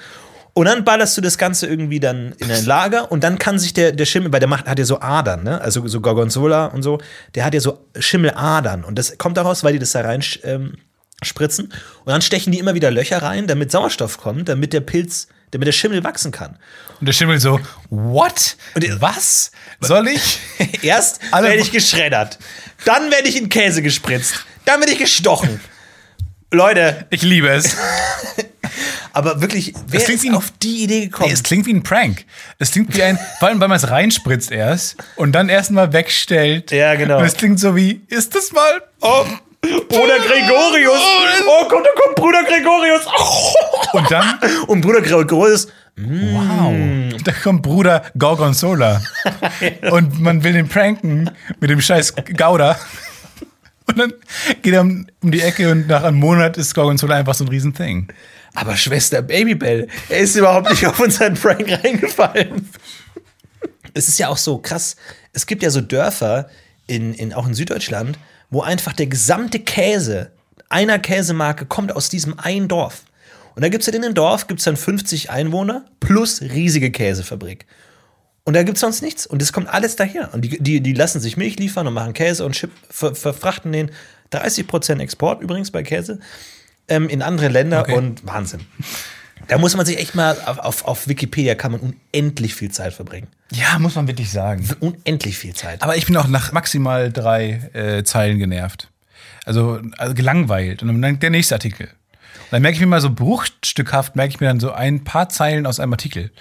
Und dann ballerst du das Ganze irgendwie dann in ein Lager und dann kann sich der, der Schimmel, weil der macht, hat ja so Adern, ne? Also so Gorgonzola und so, der hat ja so Schimmeladern. Und das kommt daraus, weil die das da rein ähm, spritzen. Und dann stechen die immer wieder Löcher rein, damit Sauerstoff kommt, damit der Pilz, damit der Schimmel wachsen kann. Und der Schimmel so, what? Und die- Was? Soll ich? Erst werde ich geschreddert, dann werde ich in Käse gespritzt, dann werde ich gestochen. Leute, Ich liebe es. aber wirklich, wer ist wie auf die Idee gekommen? Nee, es klingt wie ein Prank. Es klingt wie ein, vor allem, weil man es reinspritzt erst und dann erstmal wegstellt. Ja, genau. Und es klingt so wie, ist das mal? oh, Bruder Gregorius. Oh Gott, da kommt Bruder Gregorius. Und dann, Und Bruder Gregorius, wow, da kommt Bruder Gorgonzola. Und man will den pranken mit dem scheiß Gouda. Und dann geht er um, um die Ecke und nach einem Monat ist Gorgonzola einfach so ein Riesenthing. aber Schwester Babybell, er ist überhaupt nicht auf unseren Prank reingefallen. Es ist ja auch so krass. Es gibt ja so Dörfer, in, in, auch in Süddeutschland, wo einfach der gesamte Käse einer Käsemarke kommt aus diesem einen Dorf. Und da gibt es ja in dem Dorf gibt's dann 50 Einwohner plus riesige Käsefabrik. Und da gibt es sonst nichts. Und das kommt alles daher. Und die, die, die lassen sich Milch liefern und machen Käse und Chip, ver, verfrachten den 30% Export übrigens bei Käse ähm, in andere Länder Okay. und Wahnsinn. Da muss man sich echt mal auf, auf, auf Wikipedia kann man unendlich viel Zeit verbringen. Ja, muss man wirklich sagen. Unendlich viel Zeit. Aber ich bin auch nach maximal drei äh, Zeilen genervt. Also, also gelangweilt. Und dann der nächste Artikel. Und dann merke ich mir mal so bruchstückhaft, merke ich mir dann so ein paar Zeilen aus einem Artikel.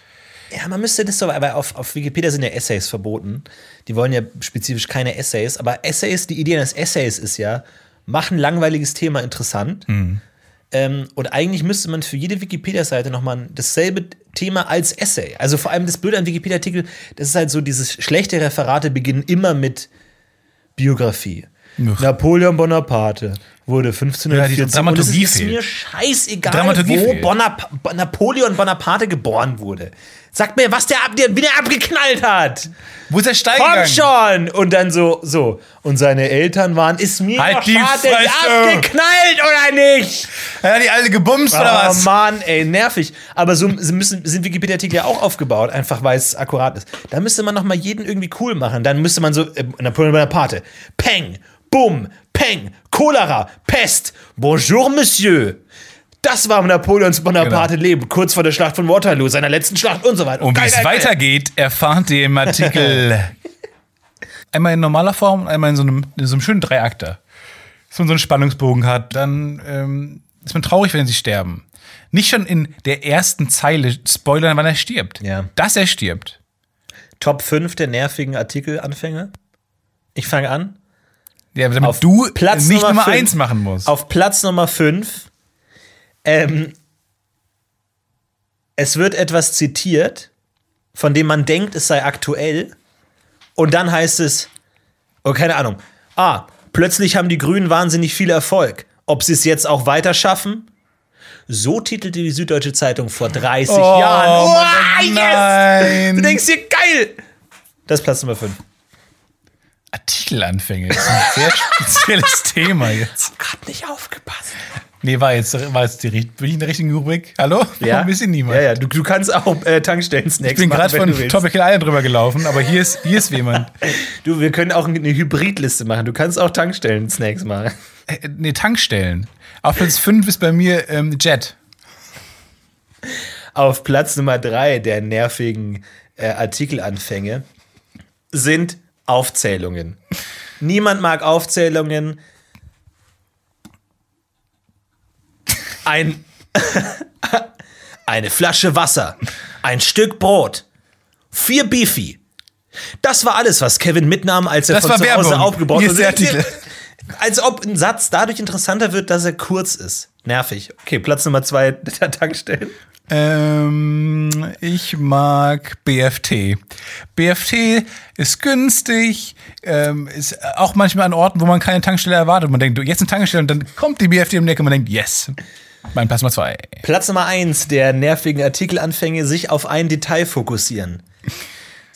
Ja, man müsste das so, aber auf, auf Wikipedia sind ja Essays verboten. Die wollen ja spezifisch keine Essays, aber Essays, die Idee eines Essays ist ja, mach ein langweiliges Thema interessant. Ähm, und eigentlich müsste man für jede Wikipedia-Seite nochmal dasselbe Thema als Essay. Also vor allem das Blöde an Wikipedia-Artikel, das ist halt so, dieses schlechte Referate beginnen immer mit Biografie. Ugh. Napoleon Bonaparte wurde Ja, die 1540 Dramaturgie und es ist fehlt. mir scheißegal, Dramaturgie wo. Bonap Napoleon Bonaparte geboren wurde. Sagt mir, was der, ab, der wie der abgeknallt hat. Wo ist der Stein Komm gegangen? schon! Und dann so, so. Und seine Eltern waren, ist mir Halt die Fresse! abgeknallt oder nicht? Ja, die alte gebumst oder Oh was? Mann, ey, nervig. Aber so müssen, sind Wikipedia-Artikel ja auch aufgebaut, einfach weil es akkurat ist. Da müsste man noch mal jeden irgendwie cool machen. Dann müsste man so, äh, Napoleon Bonaparte, Peng, Bumm, Peng, Cholera, Pest, Bonjour, Monsieur. Das war Napoleons Bonaparte Genau. Leben, kurz vor der Schlacht von Waterloo, seiner letzten Schlacht und so weiter. Und wie Geil, es weitergeht, erfahrt ihr im Artikel. einmal in normaler Form und einmal in so einem, in so einem schönen Dreiakter. Dass man so einen Spannungsbogen hat, dann ähm, ist man traurig, wenn sie sterben. Nicht schon in der ersten Zeile spoilern, wann er stirbt. Ja. Dass er stirbt. Top 5 der nervigen Artikelanfänger. Ich fange an. Ja, damit Auf du Platz nicht Nummer Nummer fünf. eins machen musst. Auf Platz Nummer 5. Ähm, es wird etwas zitiert, von dem man denkt, es sei aktuell. Und dann heißt es, oh, keine Ahnung. Ah, plötzlich haben die Grünen wahnsinnig viel Erfolg. Ob sie es jetzt auch weiter schaffen? So titelte die Süddeutsche Zeitung vor 30 Oh, Jahren. Mann, Uah, yes! nein. Du denkst dir, geil! Das ist Platz Nummer 5. Artikelanfänge. Das ist ein sehr spezielles Thema jetzt. Gerade nicht aufgepasst. Nee, war jetzt, war jetzt die, bin ich in der richtigen Rubrik? Hallo? Warum ist hier niemand? Ja, ja, du, du kannst auch äh, Tankstellen-Snacks Ich bin gerade von. Tropical Island drüber gelaufen, aber hier ist, hier ist jemand. Du, wir können auch eine Hybridliste machen. Du kannst auch Tankstellen-Snacks machen. Äh, nee, Tankstellen. Auf Platz 5 ist bei mir ähm, Jet. Auf Platz Nummer drei der nervigen äh, Artikelanfänge sind Aufzählungen. Niemand mag Aufzählungen. Ein, eine Flasche Wasser, ein Stück Brot, vier Beefy. Das war alles, was Kevin mitnahm, als er Das von zu Hause aufgebaut Artikel. Als ob ein Satz dadurch interessanter wird, dass er kurz ist. Nervig. Okay, Platz Nummer zwei der Tankstellen. Ähm, ich mag BFT. BFT ist günstig, ähm, ist auch manchmal an Orten, wo man keine Tankstelle erwartet. Man denkt, du, jetzt eine Tankstelle und dann kommt die BFT um die Ecke und man denkt, yes. Mein Platz Nummer zwei. Platz Nummer eins der nervigen Artikelanfänge, sich auf ein Detail fokussieren.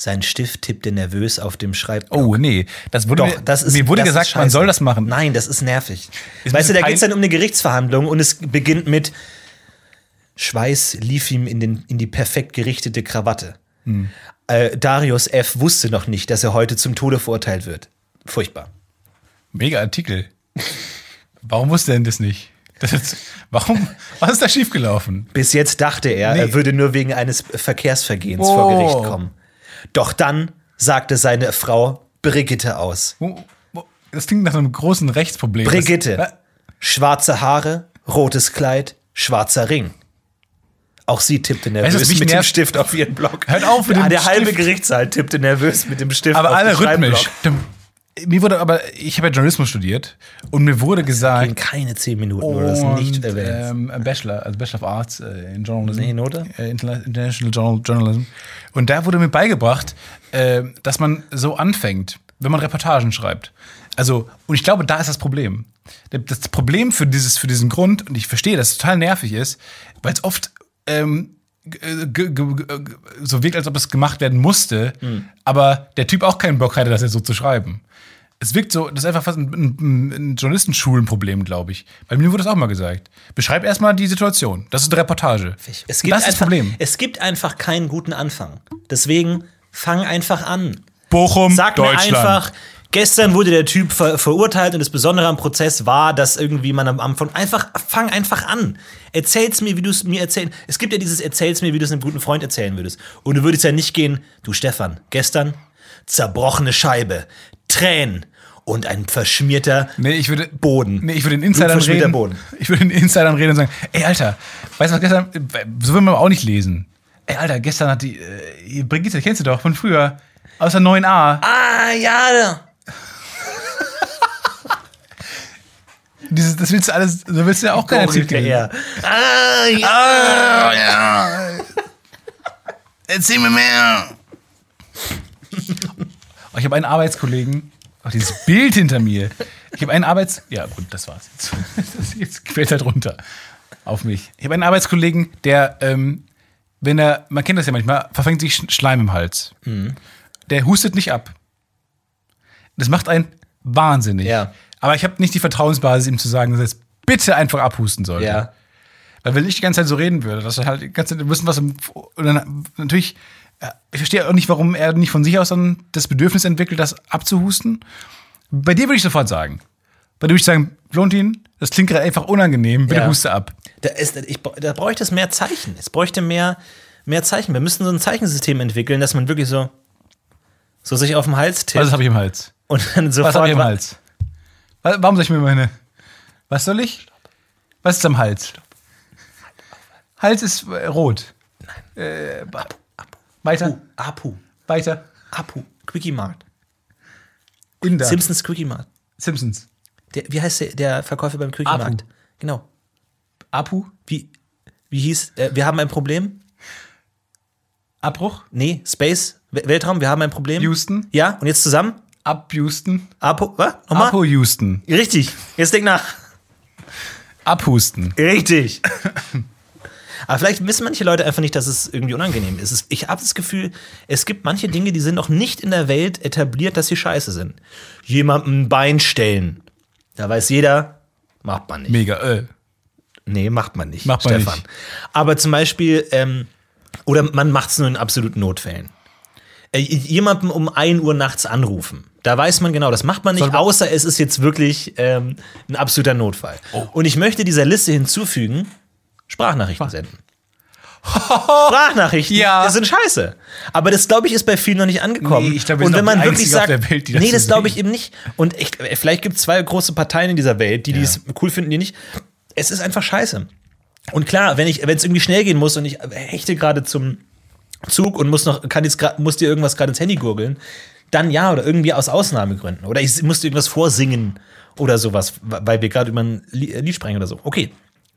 Sein Stift tippte nervös auf dem Schreibblock. Oh, nee. Das wurde Doch, mir, das ist, mir wurde das gesagt, man soll das machen. Nein, das ist nervig. Ist weißt du, da geht es dann um eine Gerichtsverhandlung und es beginnt mit Schweiß lief ihm in, den, in die perfekt gerichtete Krawatte. Hm. Äh, Darius F. wusste noch nicht, dass er heute zum Tode verurteilt wird. Furchtbar. Mega Artikel. Warum wusste er denn das nicht? Das warum? Was ist da schiefgelaufen? Bis jetzt dachte er, Nee. er würde nur wegen eines Verkehrsvergehens Oh. vor Gericht kommen. Doch dann sagte seine Frau Brigitte aus. Das klingt nach einem großen Rechtsproblem. Brigitte. Schwarze Haare, rotes Kleid, schwarzer Ring. Auch sie tippte nervös Weißt mit dem? Stift auf ihren Block. Hört auf mit ja, dem Der halbe Stift. Gerichtssaal tippte nervös mit dem Stift aber auf alle rhythmisch. Stimmt. Mir wurde aber, ich habe ja Journalismus studiert und mir wurde In gesagt, keine zehn Minuten wurde das nicht erwähnt. ähm, Bachelor, also Bachelor of Arts äh, in Journalism. Nee, Note? Äh, Interna- International Journal, Journalism. Und da wurde mir beigebracht, äh, dass man so anfängt, wenn man Reportagen schreibt. Also, und ich glaube, da ist das Problem. Das Problem für, dieses, für diesen Grund, und ich verstehe, dass es total nervig ist, weil es oft ähm, g- so wirkt, als ob es gemacht werden musste, Hm. aber der Typ auch keinen Bock hatte, das jetzt so zu schreiben. Es wirkt so, das ist einfach fast ein, ein, ein Journalistenschulenproblem, glaube ich. Bei mir wurde das auch mal gesagt. Beschreib erstmal die Situation. Das ist eine Reportage. Es das gibt, ist das einfach, Problem. es gibt einfach keinen guten Anfang. Deswegen fang einfach an. Bochum, Sag Deutschland. mir einfach, gestern wurde der Typ ver verurteilt und das Besondere am Prozess war, dass irgendwie man am Anfang einfach, fang einfach an. Erzähl's mir, wie du es mir erzählen. Es gibt ja dieses Erzähl's mir, wie du es einem guten Freund erzählen würdest. Und du würdest ja nicht gehen, du Stefan, gestern zerbrochene Scheibe, Tränen und ein verschmierter Nee, ich würde Boden. Nee, ich würde den Insidern reden. Boden. Ich würde den Insidern reden und sagen, ey Alter, weißt du was gestern, so will man aber auch nicht lesen. Ey Alter, gestern hat die äh, Brigitte, kennst du doch von früher, aus der 9a. Ah, ja. Dieses, das willst du alles, so willst du ja auch der Artikel. er. Ah, ja. Ah, ja. Erzähl mir mehr. Oh, ich habe einen Arbeitskollegen, auch dieses Bild hinter mir. Ich habe einen Arbeits... Ja, gut, das war's jetzt. Das jetzt fällt halt runter auf mich. Ich habe einen Arbeitskollegen, der, ähm, wenn er, man kennt das ja manchmal, verfängt sich Sch- Schleim im Hals. Der hustet nicht ab. Das macht einen wahnsinnig. Ja. Aber ich habe nicht die Vertrauensbasis, ihm zu sagen, dass er jetzt bitte einfach abhusten sollte. Ja. Weil wenn ich die ganze Zeit so reden würde, dass er halt die ganze Zeit wissen, was im, und dann natürlich, ich verstehe auch nicht, warum er nicht von sich aus dann das Bedürfnis entwickelt, das abzuhusten. Bei dir würde ich sofort sagen. Bei dir würde ich sagen, Florentin, das klingt gerade einfach unangenehm, bitte Ja. huste ab. Da, ist, ich, da bräuchte es mehr Zeichen. Es bräuchte mehr, mehr Zeichen. Wir müssten so ein Zeichensystem entwickeln, dass man wirklich so, so sich auf den Hals tippt Was habe ich im Hals? und dann Was sofort. habe ich im Hals? Wa- Warum soll ich mir meine. Was soll ich? Was ist am Hals? Hals ist äh, rot. Äh, ba- weiter, Apu. weiter. Apu. Quickie Mart. Inder. Simpsons Quickie Mart. Simpsons. Der, wie heißt der, der Verkäufer beim Quickie Apu. Markt? Genau. Apu? Wie, wie hieß, äh, wir haben ein Problem? Abbruch? Nee, Space, We- Weltraum, wir haben ein Problem. Houston? Ja, und jetzt zusammen? Ab Houston. Apo, was? Nochmal? Apo Houston. Richtig. Jetzt denk nach. Abhusten. Richtig. Aber vielleicht wissen manche Leute einfach nicht, dass es irgendwie unangenehm ist. Ich habe das Gefühl, es gibt manche Dinge, die sind noch nicht in der Welt etabliert, dass sie scheiße sind. Jemandem ein Bein stellen. Da weiß jeder, macht man nicht. Mega. Äh. Nee, macht man nicht, Macht man Stefan. nicht. Aber zum Beispiel, ähm, oder man macht es nur in absoluten Notfällen. Äh, jemandem um 1 Uhr nachts anrufen. Da weiß man genau, das macht man nicht, man- außer es ist jetzt wirklich ähm, ein absoluter Notfall. Oh. Und ich möchte dieser Liste hinzufügen, Sprachnachrichten senden. Sprachnachrichten Ja. das sind scheiße. Aber das, glaube ich, ist bei vielen noch nicht angekommen. Nee, ich glaube, wir Und wenn man wirklich sagt, Welt, das nee, das glaube ich eben nicht. Und ich, vielleicht gibt es zwei große Parteien in dieser Welt, die es cool finden, die nicht. Es ist einfach scheiße. Und klar, wenn ich, wenn es irgendwie schnell gehen muss und ich hechte gerade zum Zug und muss noch, kann jetzt grad, muss dir irgendwas gerade ins Handy gurgeln, dann ja, oder irgendwie aus Ausnahmegründen. Oder ich musste irgendwas vorsingen oder sowas, weil wir gerade über ein Lie- Lied sprechen oder so. Okay.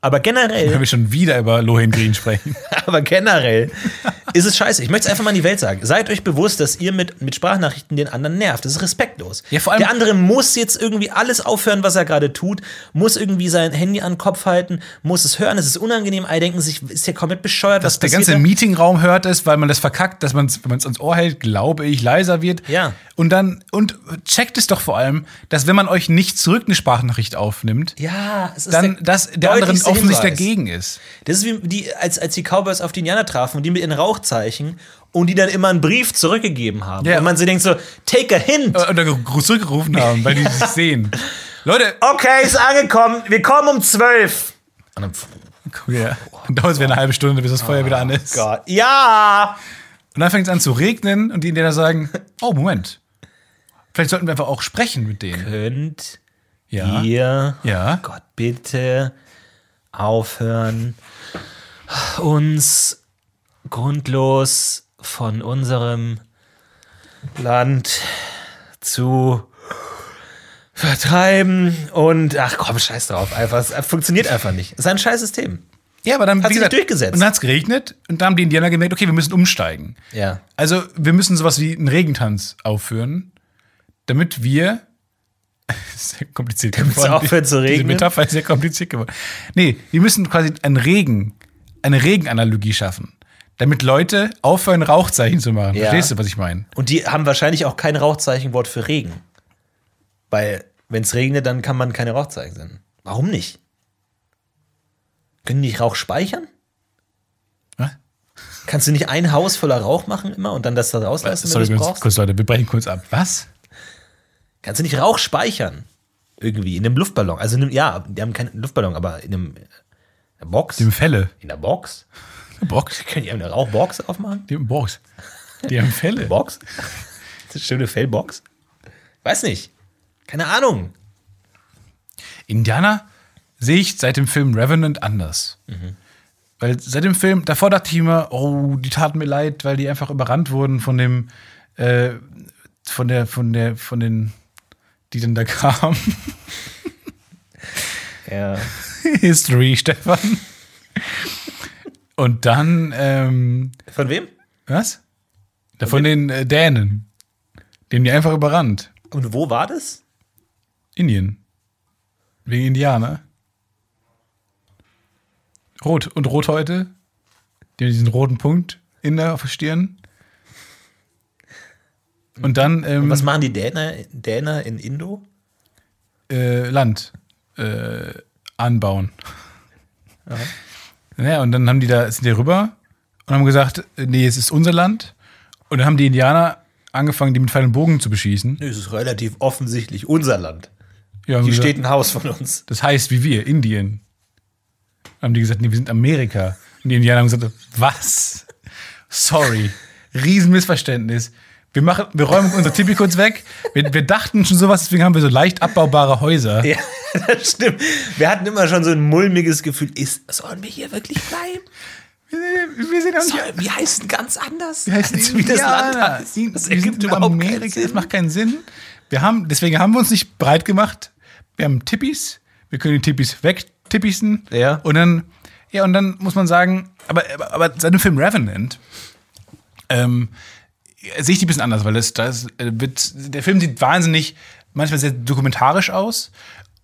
Aber generell Wenn wir schon wieder über Lohengrin sprechen. aber generell ist es scheiße. Ich möchte es einfach mal in die Welt sagen. Seid euch bewusst, dass ihr mit, mit Sprachnachrichten den anderen nervt. Das ist respektlos. Ja, vor allem- Der andere muss jetzt irgendwie alles aufhören, was er gerade tut, muss irgendwie sein Handy an den Kopf halten, muss es hören. Es ist unangenehm. Alle denken sich, ist der komplett bescheuert, was der ganze da? Meetingraum hört es, weil man das verkackt, dass man es, wenn man es ans Ohr hält, glaube ich, leiser wird. Ja. Und dann, und checkt es doch vor allem, dass wenn man euch nicht zurück eine Sprachnachricht aufnimmt, Ja, es ist dann, dass der andere deutlichste offensichtlich dagegen ist. Das ist wie die, als, als die Cowboys auf die Indianer trafen und die mit ihren Rauchzeichen und die dann immer einen Brief zurückgegeben haben. Ja. Und man sich denkt so, take a hint. Oder ge- zurückgerufen haben, weil die sich sehen. Leute, Okay, ist angekommen. Wir kommen um zwölf. Und dann, ja, dann dauert es wieder eine halbe Stunde, bis das Feuer wieder an ist. Gott. Ja! Und dann fängt es an zu regnen und die Indianer sagen, oh, Moment. Vielleicht sollten wir einfach auch sprechen mit denen. Könnt Ja. ihr, Ja. Gott, bitte aufhören, uns grundlos von unserem Land zu vertreiben und ach komm, scheiß drauf, einfach, es funktioniert einfach nicht. Es ist ein scheiß System. Ja, aber dann, Hat wie sich gesagt, durchgesetzt. Und dann hat es geregnet und da haben die Indianer gemerkt, okay, wir müssen umsteigen. Ja. Also, wir müssen sowas wie einen Regentanz aufführen, damit wir. sehr kompliziert geworden. aufhört zu Diese regnen? Metapher ist sehr kompliziert geworden. Nee, wir müssen quasi einen Regen, eine Regenanalogie schaffen, damit Leute aufhören, Rauchzeichen zu machen. Ja. Verstehst du, was ich meine? Und die haben wahrscheinlich auch kein Rauchzeichenwort für Regen. Weil, wenn es regnet, dann kann man keine Rauchzeichen senden. Warum nicht? Können die nicht Rauch speichern? Was? Kannst du nicht ein Haus voller Rauch machen immer und dann das da rauslassen, Sorry, wenn du es kurz, Leute, wir brechen kurz ab. Was? Kannst du nicht Rauch speichern? Irgendwie, in einem Luftballon. Also, in einem, ja, die haben keinen Luftballon, aber in einem in einer Box? Haben Fälle. In der Box? Eine Box. Können die eine Rauchbox aufmachen? Die haben Box. Die haben Fälle. Box? Das ist eine schöne Fellbox? Weiß nicht. Keine Ahnung. Indianer sehe ich seit dem Film Revenant anders. Mhm. Weil seit dem Film, davor dachte ich immer, oh, die taten mir leid, weil die einfach überrannt wurden von dem, äh, von der, von der, von den, die dann da kamen. Ja. History, Stefan. Und dann, ähm, Von wem? was? Da von den äh, Dänen. Die haben die einfach überrannt. Und wo war das? Indien. Wegen Indianer. Rot. Und rot heute? Die haben diesen roten Punkt in der Stirn. Und dann ähm, Was machen die Däner, Däner in Indo? äh, Land äh, anbauen. Ja, und dann haben die da, sind die rüber und haben gesagt, nee, es ist unser Land. Und dann haben die Indianer angefangen, die mit Pfeil und Bogen zu beschießen. Es ist relativ offensichtlich unser Land. Ja, Hier gesagt, steht ein Haus von uns. Das heißt wie wir, Indien. Dann haben die gesagt, nee, wir sind Amerika. Und die Indianer haben gesagt, was? Sorry. Riesenmissverständnis. Wir, machen, wir räumen unsere Tipi kurz weg. Wir, wir dachten schon sowas, deswegen haben wir so leicht abbaubare Häuser. Ja, das stimmt. Wir hatten immer schon so ein mulmiges Gefühl. Ist, sollen wir hier wirklich bleiben? Wir, wir sind. Soll, wir heißen ganz anders. Wir heißen als wie das Land heißt. Das ergibt überhaupt keinen Amerika, das Sinn. macht keinen Sinn. Wir haben, deswegen haben wir uns nicht breit gemacht. Wir haben Tippis. Wir können die Tippis wegtippisen. Ja. Und dann, ja, und dann muss man sagen, aber, aber, aber seit dem Film Revenant ähm, sehe ich die ein bisschen anders, weil das, das äh, wird, der Film sieht wahnsinnig, manchmal sehr dokumentarisch aus.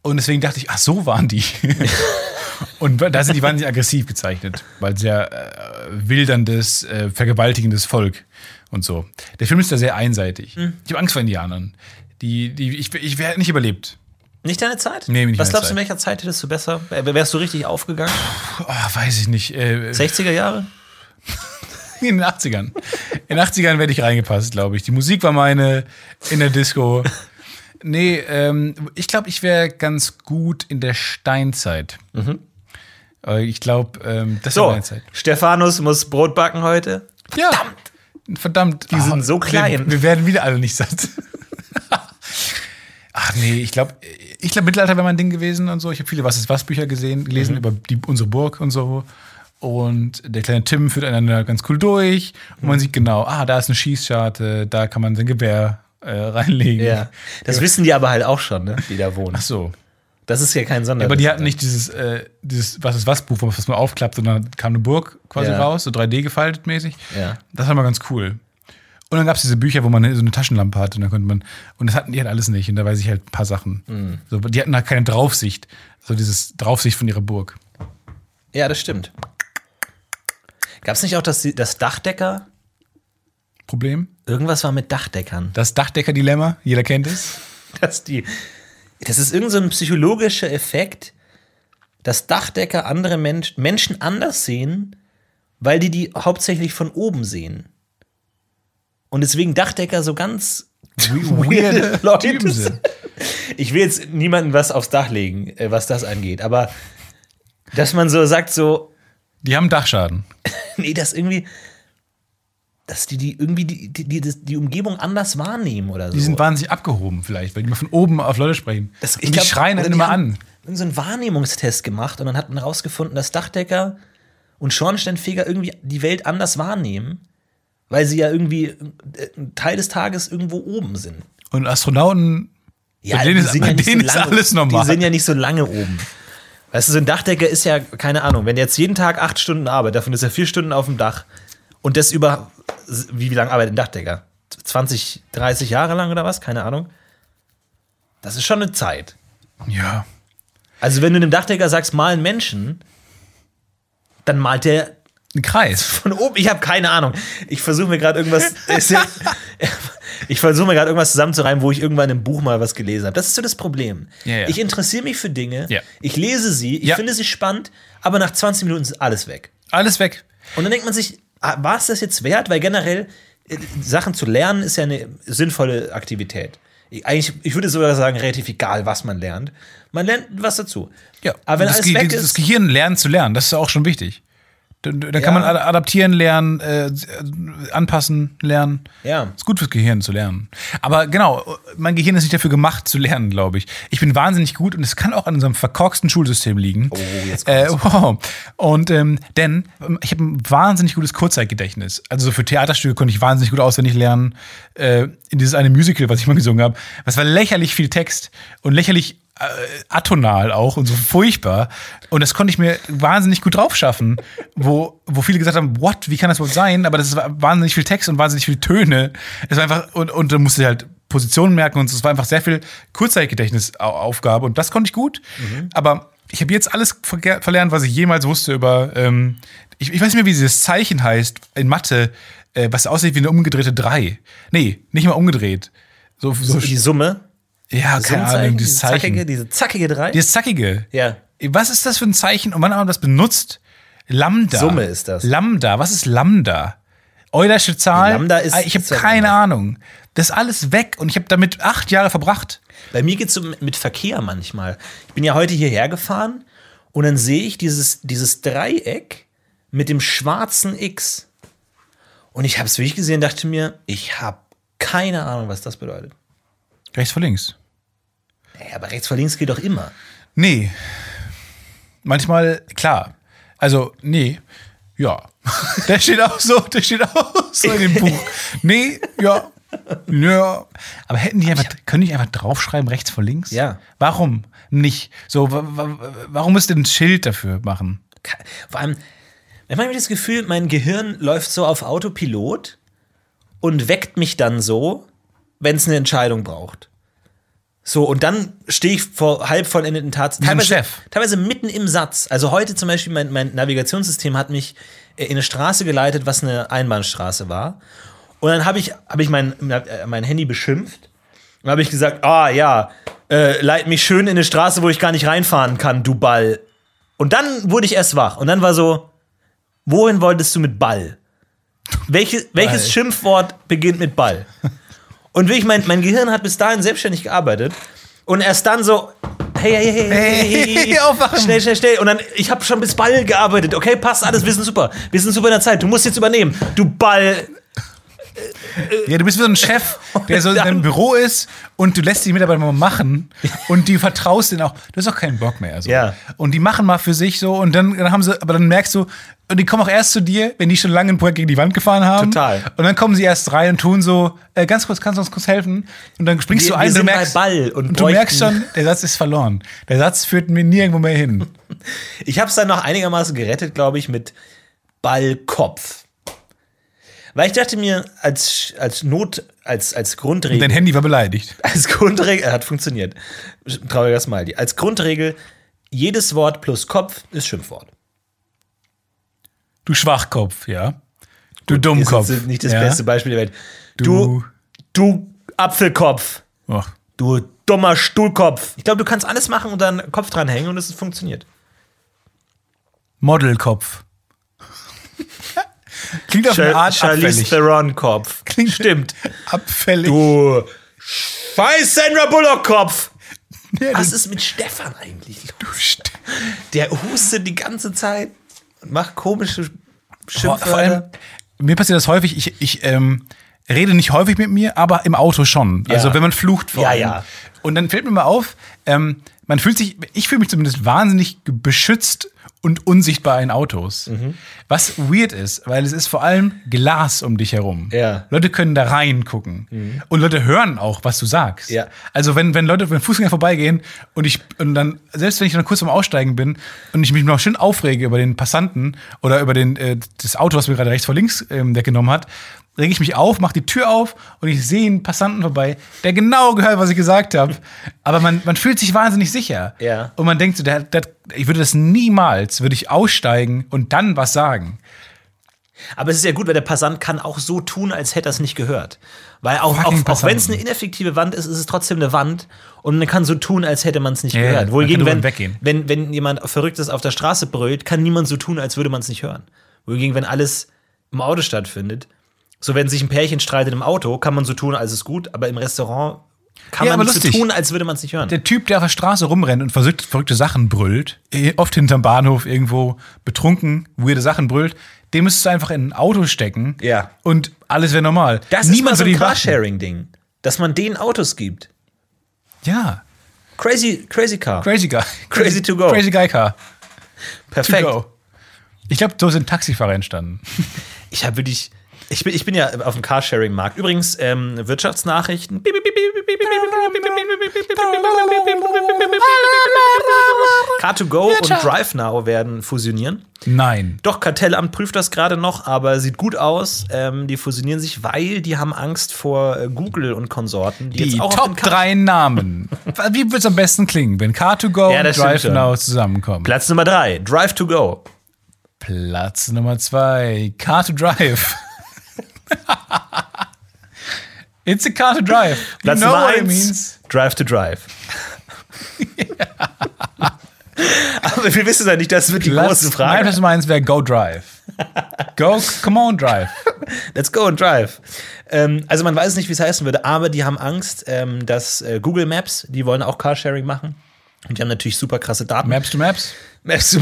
Und deswegen dachte ich, ach, so waren die. Und da sind die wahnsinnig aggressiv gezeichnet, weil sehr äh, wilderndes, äh, vergewaltigendes Volk und so. Der Film ist da sehr einseitig. Hm. Ich habe Angst vor Indianern. Die, die, ich ich wäre nicht überlebt. Nicht deine Zeit? Nee, nicht Was glaubst du, in Zeit. welcher Zeit hättest du besser? Wär- Wärst du richtig aufgegangen? Oh, weiß ich nicht. Äh, 60er Jahre? in den 80ern. In den 80ern wäre ich reingepasst, glaube ich. Die Musik war meine in der Disco. Nee, ähm, ich glaube, ich wäre ganz gut in der Steinzeit. Äh, Ich glaube, ähm, das Mhm. So, war meine Zeit. Stephanus muss Brot backen heute. Ja. Verdammt. Die sind so klein. Wir, wir werden wieder alle nicht satt. Ach nee, ich glaube, ich glaube, Mittelalter wäre mein Ding gewesen und so. Ich habe viele Was ist was Bücher gesehen, gelesen über die, unsere Burg und so. Und der kleine Tim führt einander ganz cool durch. Und man sieht genau, ah, da ist eine Schießscharte, da kann man sein Gewehr äh, reinlegen. Ja. Das wissen die aber halt auch schon, ne? die da wohnen. Ach so. Das ist ja kein Sonder. Aber die hatten nicht dieses, äh, dieses Was ist was Buch, was man aufklappt, sondern kam eine Burg quasi Ja. raus, so 3D gefaltet mäßig. Ja. Das war mal ganz cool. Und dann gab es diese Bücher, wo man so eine Taschenlampe hatte und dann konnte man, und das hatten die halt alles nicht. Und da weiß ich halt ein paar Sachen. Mhm. So, die hatten halt keine Draufsicht. So dieses Draufsicht von ihrer Burg. Ja, das stimmt. Gab es nicht auch das, das Dachdecker? Problem? Irgendwas war mit Dachdeckern. Das Dachdecker-Dilemma, jeder kennt es. Dass die, das ist irgend so ein psychologischer Effekt, dass Dachdecker andere Mensch, Menschen anders sehen, weil die die hauptsächlich von oben sehen. Und deswegen Dachdecker so ganz Weirde Leute Typen sind. Ich will jetzt niemandem was aufs Dach legen, äh, was das angeht, aber dass man so sagt, so, Die haben Dachschaden. nee, das irgendwie, dass die, die irgendwie die, die, die, die Umgebung anders wahrnehmen oder so. Die sind wahnsinnig abgehoben vielleicht, weil die mal von oben auf Leute sprechen. Das- und ich die glaub, schreien oder dann die immer haben an. irgend So einen Wahrnehmungstest gemacht und dann hat man herausgefunden, dass Dachdecker und Schornsteinfeger irgendwie die Welt anders wahrnehmen, weil sie ja irgendwie äh, ein Teil des Tages irgendwo oben sind. Und Astronauten, bei denen die ist, sind bei nicht denen ist alles normal. Die sind ja nicht so lange oben. Weißt du, so ein Dachdecker ist ja, keine Ahnung, wenn jetzt jeden Tag acht Stunden arbeitet, davon ist er vier Stunden auf dem Dach und das über, wie, wie lange arbeitet ein Dachdecker? 20, 30 Jahre lang oder was? Keine Ahnung. Das ist schon eine Zeit. ja. Also, wenn du einem Dachdecker sagst, mal einen Menschen, dann malt der Ein Kreis. von oben. Ich habe keine Ahnung. Ich versuche mir gerade irgendwas. ich versuche mir gerade irgendwas zusammenzureimen, wo ich irgendwann im Buch mal was gelesen habe. Das ist so das Problem. Ja, ja. Ich interessiere mich für Dinge. Ja. Ich lese sie. Ich finde sie spannend. Aber nach 20 Minuten ist alles weg. Alles weg. Und dann denkt man sich, ah, war es das jetzt wert? Weil generell äh, Sachen zu lernen ist ja eine sinnvolle Aktivität. Ich, eigentlich, ich würde sogar sagen, relativ egal, was man lernt. Man lernt was dazu. Ja. Aber wenn das, alles Ge- weg das ist, Gehirn lernen zu lernen, das ist auch schon wichtig. Da, da kann Ja. man ad- adaptieren, lernen, äh, anpassen, lernen. Ja. Ist gut fürs Gehirn zu lernen. Aber genau, mein Gehirn ist nicht dafür gemacht zu lernen, glaube ich. Ich bin wahnsinnig gut und es kann auch an unserem verkorksten Schulsystem liegen. Oh, jetzt äh, wow. Und ähm, denn ähm, ich habe ein wahnsinnig gutes Kurzzeitgedächtnis. Also so für Theaterstücke konnte ich wahnsinnig gut auswendig lernen. Äh, in dieses eine Musical, was ich mal gesungen habe. Das war lächerlich viel Text und lächerlich äh, atonal auch und so furchtbar. Und das konnte ich mir wahnsinnig gut drauf schaffen, wo, wo viele gesagt haben, what, wie kann das wohl sein? Aber das war wahnsinnig viel Text und wahnsinnig viele Töne. Es war einfach, und, und dann musste ich halt Positionen merken und es war einfach sehr viel Kurzzeitgedächtnisaufgabe und das konnte ich gut. Aber ich habe jetzt alles verlernt, was ich jemals wusste über, ähm, ich, ich weiß nicht mehr, wie dieses Zeichen heißt in Mathe, äh, was aussieht wie eine umgedrehte 3. Nee, nicht mal umgedreht. So, so, die Summe. Ja, keine Ahnung, dieses diese zackige, Zeichen. diese zackige drei. Dieses zackige. ja. Was ist das für ein Zeichen und wann haben wir das benutzt? Lambda. Summe ist das. Lambda. Was ist Lambda? Eulersche Zahl? Lambda ist- Ah, Ich habe keine Lambda. Ahnung. Das ist alles weg und ich habe damit acht Jahre verbracht. Bei mir geht es so mit Verkehr manchmal. Ich bin ja heute hierher gefahren und dann sehe ich dieses, dieses Dreieck mit dem schwarzen X. Und ich habe es wirklich gesehen und dachte mir, ich habe keine Ahnung, was das bedeutet. Rechts vor links. Ja, aber rechts vor links geht doch immer. Nee. Manchmal, klar. Also, nee. Ja. Der steht auch so, der steht auch so in dem Buch. Nee, ja. Ja. Aber hätten die einfach, können die einfach draufschreiben, rechts vor links? Ja. Warum nicht? So, wa- wa- warum müsst ihr ein Schild dafür machen? Vor allem, ich habe das Gefühl, mein Gehirn läuft so auf Autopilot und weckt mich dann so, wenn es eine Entscheidung braucht. So, und dann stehe ich vor halb vollendeten Tatsachen. Teilweise, teilweise mitten im Satz. Also heute zum Beispiel, mein, mein Navigationssystem hat mich äh, in eine Straße geleitet, was eine Einbahnstraße war. Und dann habe ich, hab ich mein, äh, mein Handy beschimpft. Und habe ich gesagt, ah ja, äh, leit mich schön in eine Straße, wo ich gar nicht reinfahren kann, du Ball. Und dann wurde ich erst wach. Und dann war so, wohin wolltest du mit Ball? Welche, welches Schimpfwort beginnt mit Ball? Und wirklich, mein, mein Gehirn hat bis dahin selbstständig gearbeitet. Und erst dann so, hey, hey, hey, hey, hey, Hey, aufwachen. schnell, schnell, schnell. Und dann, ich habe schon bis Ball gearbeitet. Okay, passt alles, wir sind super. Wir sind super in der Zeit. Du musst jetzt übernehmen. Du Ball. Ja, du bist wie so ein Chef, der so in deinem Büro ist und du lässt die Mitarbeiter mal machen und die vertraust denen auch. Du hast auch keinen Bock mehr. So. Ja. Und die machen mal für sich so und dann, dann haben sie, aber dann merkst du, und die kommen auch erst zu dir, wenn die schon lange ein Projekt gegen die Wand gefahren haben. Total. Und dann kommen sie erst rein und tun so, äh, ganz kurz, kannst du uns kurz helfen? Und dann springst Wir- du ein, du sind bei merkst, Ball und du merkst schon, der Satz ist verloren. Der Satz führt mir nirgendwo mehr hin. Ich habe es dann noch einigermaßen gerettet, glaube ich, mit Ballkopf. Weil ich dachte mir, als, als Not, als, als Grundregel. Dein Handy war beleidigt. Als Grundregel, hat funktioniert. Trauriger Smiley. Als Grundregel, jedes Wort plus Kopf ist Schimpfwort. Du Schwachkopf, ja. Du Ist Dummkopf. jetzt nicht das ja? beste Beispiel der Welt. Du- Du, du Apfelkopf. Och. Du dummer Stuhlkopf. Ich glaube, du kannst alles machen und dann Kopf dranhängen und es funktioniert. Modelkopf. Klingt auf eine Art Charlize abfällig. Theron-Kopf. Klingt Stimmt. Abfällig. Du scheiß Sandra Bullock-Kopf. Ja, Was ist mit Stefan eigentlich los? Der hustet die ganze Zeit und macht komische Boah, vor allem, Schimpfwörter. mir passiert das häufig, ich, ich ähm, rede nicht häufig mit mir, aber im Auto schon. Ja. Also wenn man flucht vor Ja, allem. ja. Und dann fällt mir mal auf, ähm, man fühlt sich, ich fühle mich zumindest wahnsinnig beschützt und unsichtbar in Autos. Mhm. Was weird ist, weil es ist vor allem Glas um dich herum. Ja. Mhm. Leute können da reingucken. Und Leute hören auch, was du sagst. Ja. Also wenn, wenn Leute, wenn Fußgänger vorbeigehen und ich, und dann, selbst wenn ich dann kurz am Aussteigen bin und ich mich noch schön aufrege über den Passanten oder über den, äh, das Auto, was mir gerade rechts vor links ähm, weggenommen hat, rege ich mich auf, mache die Tür auf und ich sehe einen Passanten vorbei, der genau gehört, was ich gesagt habe. Aber man, man fühlt sich wahnsinnig sicher. Ja. Und man denkt so, der, der, ich würde das niemals, würde ich aussteigen und dann was sagen. Aber es ist ja gut, weil der Passant kann auch so tun, als hätte er es nicht gehört. Weil auch, Fucking auch, auch wenn es eine ineffektive Wand ist, ist es trotzdem eine Wand und man kann so tun, als hätte man es nicht Ja, gehört. Wohingegen, wenn, weggehen. wenn, wenn jemand Verrücktes auf der Straße brüllt, kann niemand so tun, als würde man es nicht hören. Wohingegen, wenn alles im Auto stattfindet, so wenn sich ein Pärchen streitet im Auto, kann man so tun, als ist gut, aber im Restaurant kann Ja, man nicht so tun, als würde man es nicht hören. Der Typ, der auf der Straße rumrennt und verrückte, verrückte Sachen brüllt, eh, oft hinterm Bahnhof irgendwo betrunken, weirde Sachen brüllt, dem müsstest du einfach in ein Auto stecken Ja. und alles wäre normal. Das ist mal so ein. Carsharing-Ding, dass man denen Autos gibt. Ja, Crazy, crazy Car. crazy guy. Crazy to go. Crazy guy car. To Perfekt. go. Ich glaube, so sind Taxifahrer entstanden. Ich habe wirklich. Ich bin, ich bin ja auf dem Carsharing-Markt. Übrigens, ähm, Wirtschaftsnachrichten. Car2Go und DriveNow werden fusionieren. Nein. Doch, Kartellamt prüft das gerade noch, aber sieht gut aus. Ähm, die fusionieren sich, weil die haben Angst vor äh, Google und Konsorten. Die, Die jetzt auch auf Top den Car- 3 Namen. Wie wird es am besten klingen, wenn Car2Go Ja, und das stimmt Drive schon. Now zusammenkommen? Platz Nummer 3, Drive2Go. Platz Nummer 2, Car2Drive. It's a car to drive. You Platz know what it 1, means. Drive to Drive. aber wir wissen ja nicht, das wird die Platz, große Frage. Platz Nummer 1 wäre Go Drive. Go, come on, Drive. Let's go and drive. Ähm, also man weiß nicht, wie es heißen würde, aber die haben Angst, ähm, dass äh, Google Maps, die wollen auch Carsharing machen. Und die haben natürlich super krasse Daten. Maps to Maps. Maps zu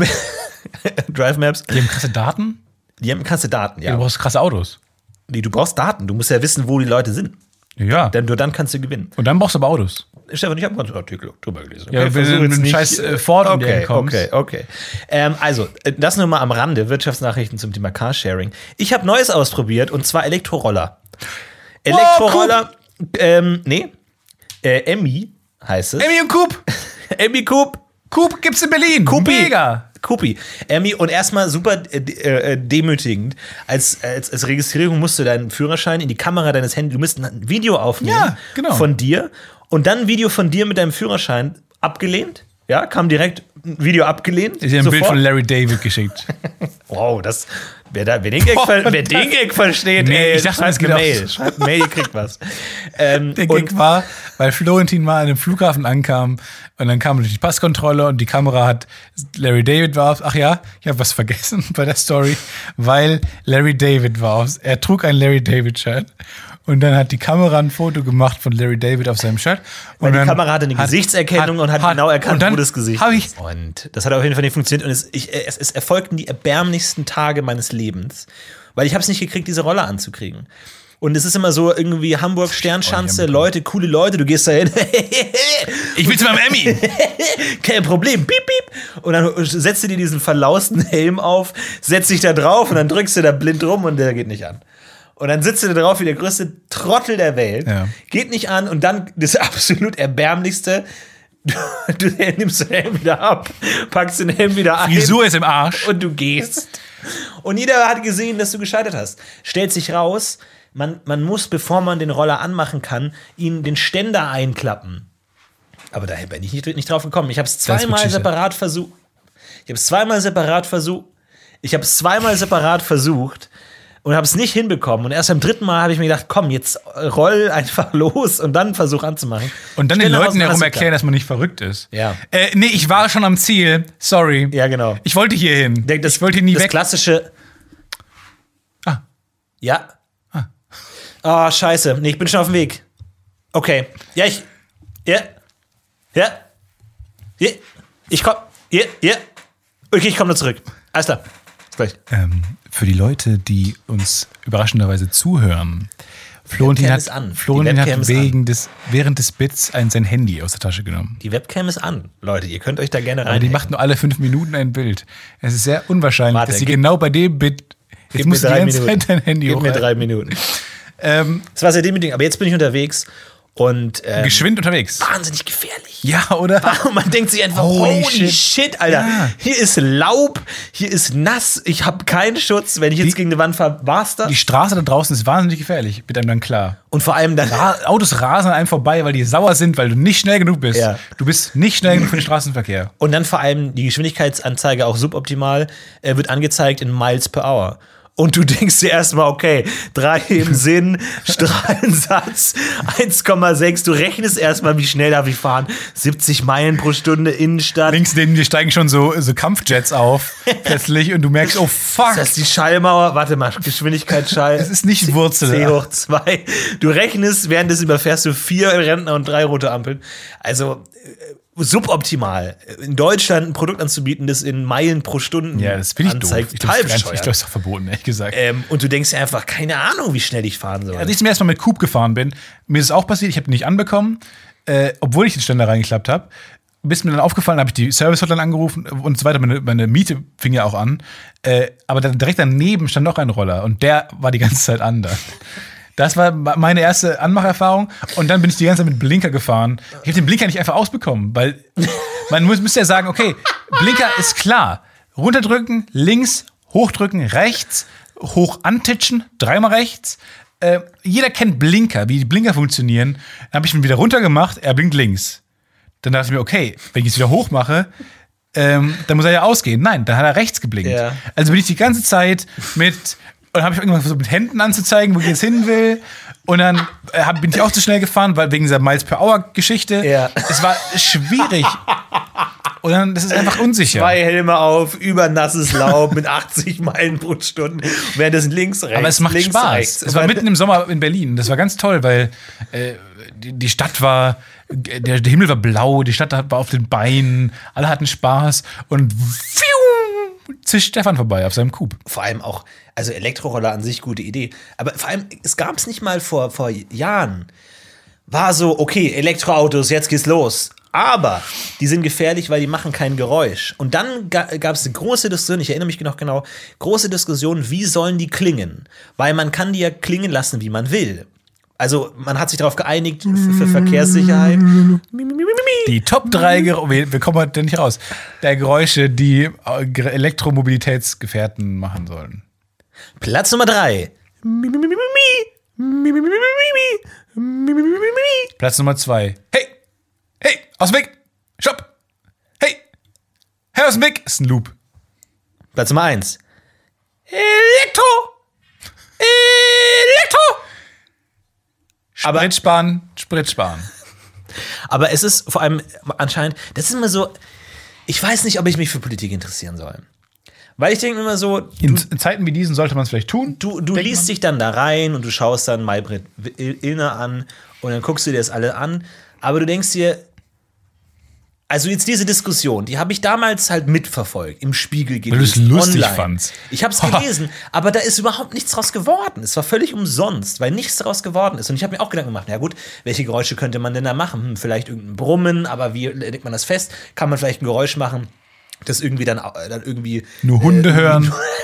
Drive Maps. Die haben krasse Daten. Die haben krasse Daten, ja. Du brauchst krasse Autos. Die, du brauchst Daten. Du musst ja wissen, wo die Leute sind. Ja. Denn nur dann kannst du gewinnen. Und dann brauchst du aber Autos. Stefan, ich habe einen Artikel drüber gelesen. Ja, wenn versuch du mit einem scheiß, äh, Ford okay, okay, okay. Ähm, also, äh, das nur mal am Rande. Wirtschaftsnachrichten zum Thema Carsharing. Ich habe Neues ausprobiert und zwar Elektroroller. Elektroroller, ähm, nee, äh, Emmy heißt es. Emmy und Coop. Emmy Coop. Coop gibt's in Berlin. Kupi. Mega. Kupi. Emmy, und erstmal super äh, äh, demütigend. Als, als, als Registrierung musst du deinen Führerschein in die Kamera deines Handys, du musst ein Video aufnehmen Ja, genau. von dir Und dann ein Video von dir mit deinem Führerschein abgelehnt. Ja, kam direkt Video abgelehnt. Ist ja ein Bild sofort. von Larry David geschickt. Wow, das. Wer, da, wer, den, Gag, ver, wer den Gag versteht, Nee, ey, ich dachte, schreibt eine Mail. Schreibt Mail, ihr kriegt was. Ähm, Der Gag war, weil Florentin mal an dem Flughafen ankam und dann kam durch die Passkontrolle und die Kamera hat Larry David war auf. Ach ja, ich habe was vergessen bei der Story, weil Larry David war auf. Er trug ein Larry David Shirt und dann hat die Kamera ein Foto gemacht von Larry David auf seinem Shirt. Weil und die dann Kamera hatte eine Gesichtserkennung und hat genau erkannt, wo das Gesicht ich Und das hat auf jeden Fall nicht funktioniert. Und es, ich, es, es erfolgten die erbärmlichsten Tage meines Lebens. Weil ich habe es nicht gekriegt, diese Rolle anzukriegen. Und es ist immer so irgendwie Hamburg Sternschanze. Leute, coole Leute, du gehst da hin. ich will zu meinem Emmy. Kein Problem, piep, piep. Und dann setzt du dir diesen verlausten Helm auf, setzt dich da drauf und dann drückst du da blind rum und der geht nicht an. Und dann sitzt du da drauf wie der größte Trottel der Welt, Ja. geht nicht an und dann das absolut erbärmlichste, du, du nimmst den Helm wieder ab, packst den Helm wieder ein Frisur ist im Arsch. und du gehst. Und jeder hat gesehen, dass du gescheitert hast. Stellt sich raus, man, man muss, bevor man den Roller anmachen kann, ihn den Ständer einklappen. Aber da bin ich nicht, nicht drauf gekommen. Ich habe es zweimal separat versucht. Ich habe es zweimal separat versucht. Ich habe es zweimal separat versucht und habe es nicht hinbekommen. Und erst beim dritten Mal habe ich mir gedacht, komm, jetzt roll einfach los und dann versuch anzumachen. Und dann den Ständer Leuten herum erklären, dass man nicht verrückt ist. Ja. Äh, nee, ich war schon am Ziel. Sorry. Ja, genau. Ich wollte hier hin. Das, ich wollte nie das weg. klassische. Ah. Ja. Ah. scheiße. Nee, ich bin schon auf dem Weg. Okay. Ja, ich. Ja. Ja. Ja. Ich komm. Ja. Ja. Okay, ich komme nur zurück. Alles klar. Bis gleich. Ähm, für die Leute, die uns überraschenderweise zuhören, Florentin hat, Florentin hat wegen des, während des Bits ein, sein Handy aus der Tasche genommen. Die Webcam ist an. Leute, ihr könnt euch da gerne Aber rein. die macht nur alle fünf Minuten ein Bild. Es ist sehr unwahrscheinlich, Warte, dass sie genau bei dem Bit. Jetzt musst du die ganze Zeit dein Handy Gib mir drei Minuten. Ähm, Das war sehr demütigend, aber jetzt bin ich unterwegs und ähm, geschwind unterwegs. wahnsinnig gefährlich. Ja, oder? Und man denkt sich einfach, Holy holy, shit. shit. Alter. Ja. Hier ist Laub, hier ist nass, ich habe keinen Schutz. Wenn ich jetzt Die- gegen eine Wand fahre, war's das. Die Straße da draußen ist wahnsinnig gefährlich, wird einem dann klar. Und vor allem dann. Ra Autos rasen an einem vorbei, weil die sauer sind, weil du nicht schnell genug bist. Ja. Du bist nicht schnell genug für den Straßenverkehr. Und dann vor allem die Geschwindigkeitsanzeige auch suboptimal äh, wird angezeigt in Miles per Hour. Und du denkst dir erstmal, okay, drei im Sinn, Strahlensatz 1,6. Du rechnest erstmal, wie schnell darf ich fahren. 70 Meilen pro Stunde Innenstadt. Links neben dir steigen schon so, so Kampfjets auf, plötzlich, und du merkst, oh fuck, Das ist die Schallmauer. Warte mal, Geschwindigkeitsschall. das ist nicht Wurzel. C hoch 2. Du rechnest, währenddessen überfährst du vier Rentner und drei rote Ampeln. Also äh, suboptimal. In Deutschland ein Produkt anzubieten, das in Meilen pro Stunde Ja, das finde ich anzeigt. Ich glaube, ich bescheuert. glaub, das ist doch verboten, ehrlich gesagt. ähm, und du denkst dir einfach, keine Ahnung, wie schnell ich fahren soll. Als ich zum ersten Mal mit Coop gefahren bin, mir ist es auch passiert, ich habe ihn nicht anbekommen, äh, obwohl ich den Ständer reingeklappt habe. Bis mir dann aufgefallen, habe ich die Service-Hotline angerufen und so weiter. Meine, meine Miete fing ja auch an. Äh, aber dann direkt daneben stand noch ein Roller und der war die ganze Zeit an. Das war meine erste Anmacherfahrung. Und dann bin ich die ganze Zeit mit Blinker gefahren. Ich habe den Blinker nicht einfach ausbekommen, weil man muss, müsste ja sagen, okay, Blinker ist klar. Runterdrücken, links, hochdrücken, rechts, hoch antitschen, dreimal rechts. Äh, jeder kennt Blinker, wie die Blinker funktionieren. Dann habe ich ihn wieder runtergemacht, er blinkt links. Dann dachte ich mir, okay, wenn ich es wieder hoch mache, ähm, dann muss er ja ausgehen. Nein, dann hat er rechts geblinkt. Ja. Also bin ich die ganze Zeit mit, und habe ich irgendwann versucht, mit Händen anzuzeigen, wo ich jetzt hin will. Und dann äh, hab, bin ich auch zu schnell gefahren, weil wegen dieser Miles per Hour Geschichte. Ja. Es war schwierig. Und dann, das ist einfach unsicher. Zwei Helme auf, über nasses Laub mit 80 Meilen pro Stunde. Währenddessen links, rechts. Aber es macht links, Spaß. Rechts. Es war mitten im Sommer in Berlin. Das war ganz toll, weil äh, die, die Stadt war, der, der Himmel war blau, die Stadt war auf den Beinen, alle hatten Spaß und pfiou, zischt Stefan vorbei auf seinem Coup. vor allem auch, also Elektroroller an sich gute Idee. Aber vor allem, es gab es nicht mal vor, vor Jahren. War so, okay, Elektroautos, jetzt geht's los. Aber die sind gefährlich, weil die machen kein Geräusch. Und dann ga, gab es eine große Diskussion, ich erinnere mich noch genau, große Diskussion, wie sollen die klingen? Weil man kann die ja klingen lassen, wie man will. Also man hat sich darauf geeinigt, für, für Verkehrssicherheit. Die Top 3 Geräusche, wir, wir kommen heute nicht raus, der Geräusche, die äh, Ge- Elektromobilitätsgefährten machen sollen. Platz Nummer drei. Platz Nummer zwei. Hey! Hey! Aus dem Weg! Stopp! Hey! Hey, aus dem Weg! Ist ein Loop. Platz Nummer eins. Elektro! Elektro! Aber- Sprit sparen, Sprit sparen. Aber es ist vor allem anscheinend, das ist immer so, ich weiß nicht, ob ich mich für Politik interessieren soll. Weil ich denke immer so, In, in Zeiten wie diesen sollte man es vielleicht tun. du, du liest man. dich dann da rein und du schaust dann Maybrit Illner an und dann guckst du dir das alle an. Aber du denkst dir, also jetzt diese Diskussion, die habe ich damals halt mitverfolgt, im Spiegel gelesen. du es lustig online. fandst. Ich habe es gelesen, aber da ist überhaupt nichts draus geworden. Es war völlig umsonst, weil nichts draus geworden ist. Und ich habe mir auch Gedanken gemacht, na gut, welche Geräusche könnte man denn da machen? Hm, vielleicht irgendein Brummen, aber wie legt man das fest? Kann man vielleicht ein Geräusch machen, das irgendwie dann, äh, dann irgendwie Nur Hunde hören.